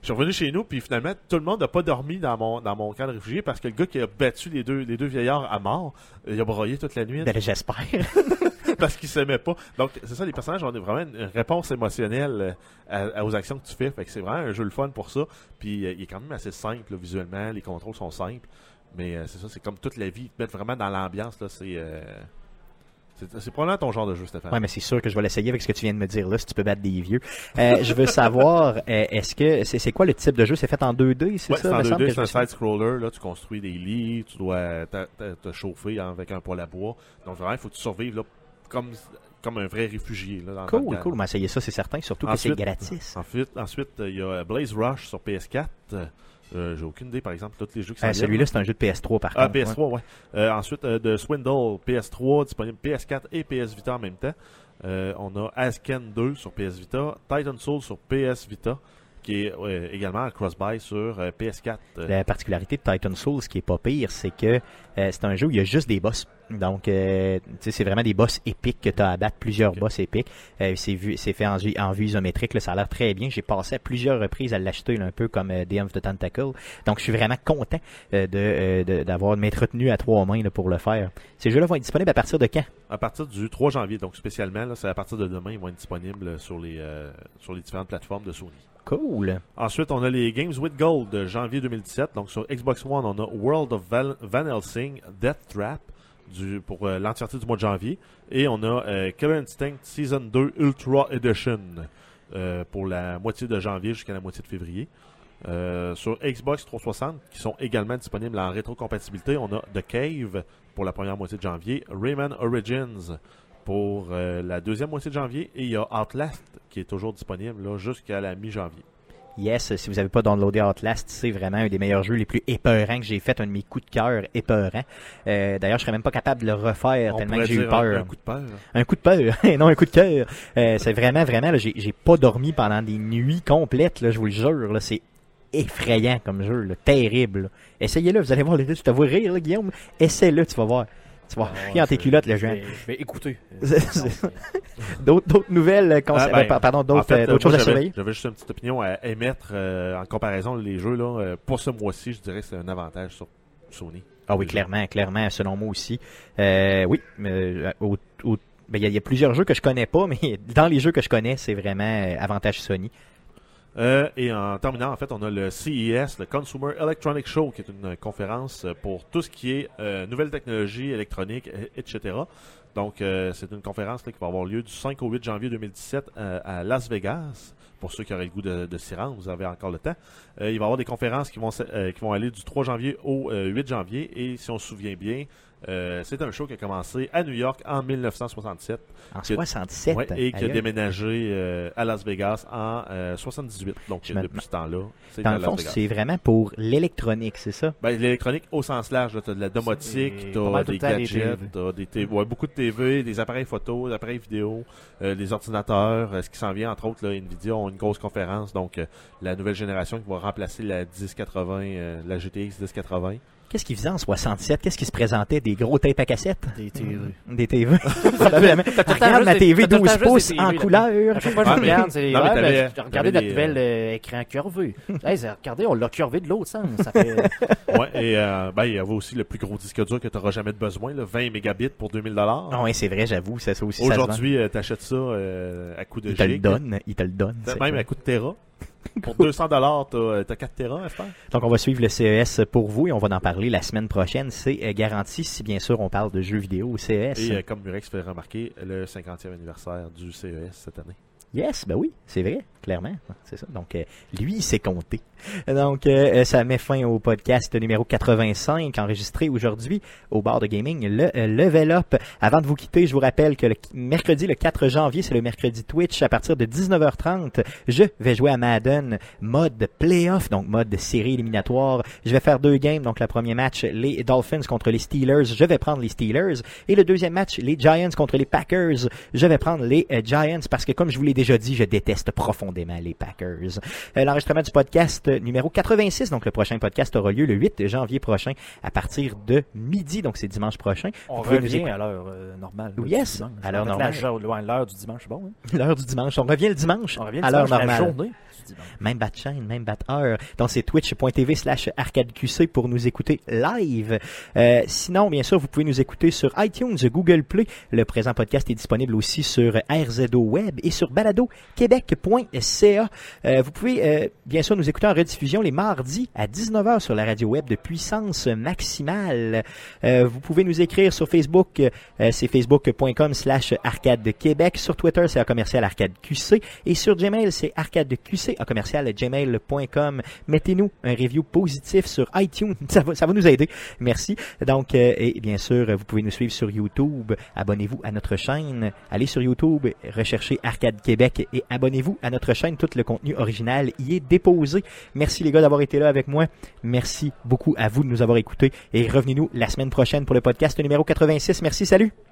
Speaker 3: Je suis revenu chez nous, puis finalement, tout le monde n'a pas dormi dans mon, dans mon camp de réfugiés parce que le gars qui a battu les deux, les deux vieillards à mort, il a broyé toute la nuit
Speaker 1: Ben, j'espère.
Speaker 3: parce qu'ils s'aimaient pas. Donc, c'est ça, les personnages ont vraiment une réponse émotionnelle euh, à- à- aux actions que tu fais. Fait que c'est vraiment un jeu le fun pour ça. Puis, euh, il est quand même assez simple, là, visuellement. Les contrôles sont simples. Mais euh, c'est ça, c'est comme toute la vie. Ils te mettent vraiment dans l'ambiance, là. C'est. c'est probablement ton genre de jeu, Stéphane.
Speaker 1: Ouais, mais c'est sûr que je vais l'essayer avec ce que tu viens de me dire là, si tu peux battre des vieux. Euh, je veux savoir, euh, est-ce que c'est c'est quoi le type de jeu? C'est fait en 2D, c'est
Speaker 3: Ouais,
Speaker 1: ça
Speaker 3: c'est en
Speaker 1: me semble
Speaker 3: 2D,
Speaker 1: que
Speaker 3: c'est un side-scroller. Là, tu construis des lits, tu dois te chauffer avec un poêle à bois. Donc, vraiment, il faut que tu survives là, comme, comme un vrai réfugié. Là, dans, le
Speaker 1: Cool, cool. On va essayer ça, c'est certain, surtout que c'est
Speaker 3: Ensuite-
Speaker 1: gratis.
Speaker 3: Ensuite, ensuite, euh, il y a Blaze Rush sur PS4. Euh, J'ai aucune idée, par exemple, tous les jeux qui
Speaker 1: Euh,
Speaker 3: sont
Speaker 1: Celui-là, c'est un jeu de PS3 par
Speaker 3: Ah,
Speaker 1: contre. ouais.
Speaker 3: PS3, ouais. Euh, ensuite, euh, de Swindle, PS3, disponible PS4 et PS Vita en même temps. Euh, on a Asken 2 sur PS Vita, Titan Soul sur PS Vita, qui est euh, également en cross-buy sur euh, PS4. Euh,
Speaker 1: La particularité de Titan Souls, ce qui est pas pire, c'est que euh, c'est un jeu où il y a juste des boss. Donc, tu sais, c'est vraiment des boss épiques que tu as à battre, plusieurs boss épiques. C'est vu, c'est fait en, vue- en vue isométrique, là, ça a l'air très bien. J'ai passé à plusieurs reprises à l'acheter, un peu comme DM of the Tentacle. Donc, je suis vraiment content de, de- d'avoir de m'être retenu à trois mains là, pour le faire. Ces jeux-là vont être disponibles à partir de quand?
Speaker 3: À partir du 3 janvier, donc spécialement, c'est à partir de demain, ils vont être disponibles sur les, sur les différentes plateformes de Sony.
Speaker 1: Cool.
Speaker 3: Ensuite, on a les Games with Gold de janvier 2017. Donc sur Xbox One, on a World of Van Helsing Death Trap pour euh, l'entièreté du mois de janvier. Et on a euh, Killer Instinct Season 2 Ultra Edition euh, pour la moitié de janvier jusqu'à la moitié de février. Sur Xbox 360, qui sont également disponibles en rétrocompatibilité, on a The Cave pour la première moitié de janvier, Rayman Origins pour euh, la deuxième moitié de janvier, et il y a Outlast qui est toujours disponible là, jusqu'à la mi-janvier.
Speaker 1: Yes, si vous n'avez pas downloadé Outlast, c'est vraiment un des meilleurs jeux les plus épeurants que j'ai fait, un de mes coups de cœur épeurants. Euh, D'ailleurs, je serais même pas capable de le refaire
Speaker 3: On
Speaker 1: tellement que j'ai eu peur.
Speaker 3: Un, coup de peur.
Speaker 1: Un coup de peur, et non un coup de cœur. Euh, c'est vraiment, vraiment, j'ai pas dormi pendant des nuits complètes, là, je vous le jure. C'est effrayant comme jeu, là, terrible. Essayez-le, vous allez voir, les deux, tu te vois rire, là, Guillaume? Essaie-le, tu vas voir. Tu vas
Speaker 2: Ah,
Speaker 1: chier en tes culottes, le
Speaker 2: je
Speaker 1: jeu.
Speaker 2: vais- Je vais écouter.
Speaker 1: C'est- c'est- D'autres nouvelles, euh,
Speaker 3: Ah, ben,
Speaker 1: euh, pardon,
Speaker 3: En
Speaker 1: d'autres
Speaker 3: fait,
Speaker 1: euh, choses à surveiller.
Speaker 3: J'avais juste une petite opinion à émettre euh, en comparaison les jeux là. pour ce mois-ci, je dirais que c'est un avantage sur Sony.
Speaker 1: Ah oui, clairement, clairement, selon moi aussi. Euh, oui, mais, au- ben, il y, a- il y a plusieurs jeux que je connais pas, mais dans les jeux que je connais, c'est vraiment euh, avantage Sony.
Speaker 3: Euh, et en terminant, en fait, on a le CES, le Consumer Electronic Show, qui est une conférence euh, pour tout ce qui est euh, nouvelles technologies électroniques, etc. Donc, euh, c'est une conférence qui va avoir lieu du 5 au 8 janvier 2017 euh, à Las Vegas. Pour ceux qui auraient le goût de, s'y rendre, vous avez encore le temps. Il va y avoir des conférences qui vont, aller du 3 janvier au euh, 8 janvier. Et si on se souvient bien, Euh, c'est un show qui a commencé à New York en 1967
Speaker 1: En
Speaker 3: Que-
Speaker 1: 67.
Speaker 3: ouais, et qui a déménagé euh, à Las Vegas en euh, 78. Donc
Speaker 1: Je
Speaker 3: depuis ce temps-là, c'est
Speaker 1: Dans le fond, c'est vraiment pour l'électronique, c'est ça?
Speaker 3: Ben, l'électronique au sens large, là, t'as de la domotique,
Speaker 2: mal tout
Speaker 3: des gadgets, t'as des TV, ouais, beaucoup de TV, des appareils photo, des appareils vidéo, euh, des ordinateurs, euh, ce qui s'en vient entre autres, là, Nvidia ont une grosse conférence, donc euh, la nouvelle génération qui va remplacer la 1080, euh, la GTX 1080.
Speaker 1: Qu'est-ce qu'ils faisaient en 67? Qu'est-ce qui se présentait? Des gros tapes à cassette?
Speaker 2: Des TV.
Speaker 1: Des TV? Regarde ma TV
Speaker 2: t'as tout le
Speaker 1: 12
Speaker 2: temps juste
Speaker 1: pouces en couleur.
Speaker 2: À chaque fois que je
Speaker 3: Ouais, mais-
Speaker 2: regarde, c'est
Speaker 3: non, mais
Speaker 2: ouais,
Speaker 3: t'avais-
Speaker 2: je regardais
Speaker 3: t'avais
Speaker 2: notre euh, écran curvé. C'est- regardez, on l'a curvé de l'autre sens.
Speaker 3: Ouais, et euh, ben, il y avait aussi le plus gros disque dur que tu n'auras jamais de besoin, là, 20 mégabits pour 2000 dollars.
Speaker 1: Ah ouais, c'est vrai, j'avoue, ça, ça aussi.
Speaker 3: Aujourd'hui, euh, t'achètes ça euh, à coup de
Speaker 1: Il te le donne, il te le donne. c'est
Speaker 3: Même à coup de Tera. Pour 200 dollars, t'as euh, t'as 4 Tera.
Speaker 1: Donc, on va suivre le CES pour vous et on va en parler la semaine prochaine. C'est euh, garanti si, bien sûr, on parle de jeux vidéo au CES.
Speaker 3: Et euh, comme Murex fait remarquer, le 50e anniversaire du CES cette année.
Speaker 1: Yes, ben oui, c'est vrai, clairement. C'est ça. Donc, euh, lui, il s'est compté. Donc, euh, ça met fin au podcast numéro 85, enregistré aujourd'hui au bar de gaming, le euh, Level Up. Avant de vous quitter, je vous rappelle que le mercredi, le 4 janvier, c'est le mercredi Twitch. À partir de 19h30, je vais jouer à Madden, mode playoff, donc mode série éliminatoire. Je vais faire deux games. Donc, le premier match, les Dolphins contre les Steelers. Je vais prendre les Steelers. Et le deuxième match, les Giants contre les Packers. Je vais prendre les euh, Giants parce que, comme je vous l'ai déjà dit, je déteste profondément les Packers. Euh, L'enregistrement du podcast euh, numéro 86, donc le prochain podcast aura lieu le 8 janvier prochain à partir de midi, donc c'est dimanche prochain.
Speaker 2: On
Speaker 1: Vous
Speaker 2: revient à l'heure euh, normale.
Speaker 1: Oui, yes,
Speaker 2: dimanche.
Speaker 1: à l'heure normale.
Speaker 2: L'heure du dimanche, bon. Hein?
Speaker 1: L'heure du dimanche. On revient le dimanche
Speaker 2: On revient
Speaker 1: à l'heure
Speaker 2: dimanche, la
Speaker 1: normale.
Speaker 2: journée.
Speaker 1: Même bat chaîne, même bat heure. Donc c'est twitch.tv slash arcadeqc pour nous écouter live. Euh, sinon, bien sûr, vous pouvez nous écouter sur iTunes, Google Play. Le présent podcast est disponible aussi sur RZO Web et sur baladoquebec.ca. Euh, vous pouvez euh, bien sûr nous écouter en rediffusion les mardis à 19h sur la radio web de puissance maximale. Euh, vous pouvez nous écrire sur Facebook, euh, c'est facebook.com slash arcade de Québec. Sur Twitter, c'est commercial arcade QC. Et sur Gmail, c'est arcade de QC à commercial gmail.com. Mettez-nous un review positif sur iTunes. Ça va, ça va nous aider. Merci. Donc, euh, et bien sûr, vous pouvez nous suivre sur YouTube. Abonnez-vous à notre chaîne. Allez sur YouTube, recherchez Arcade Québec et abonnez-vous à notre chaîne. Tout le contenu original y est déposé. Merci les gars d'avoir été là avec moi. Merci beaucoup à vous de nous avoir écoutés et revenez-nous la semaine prochaine pour le podcast numéro 86. Merci, salut!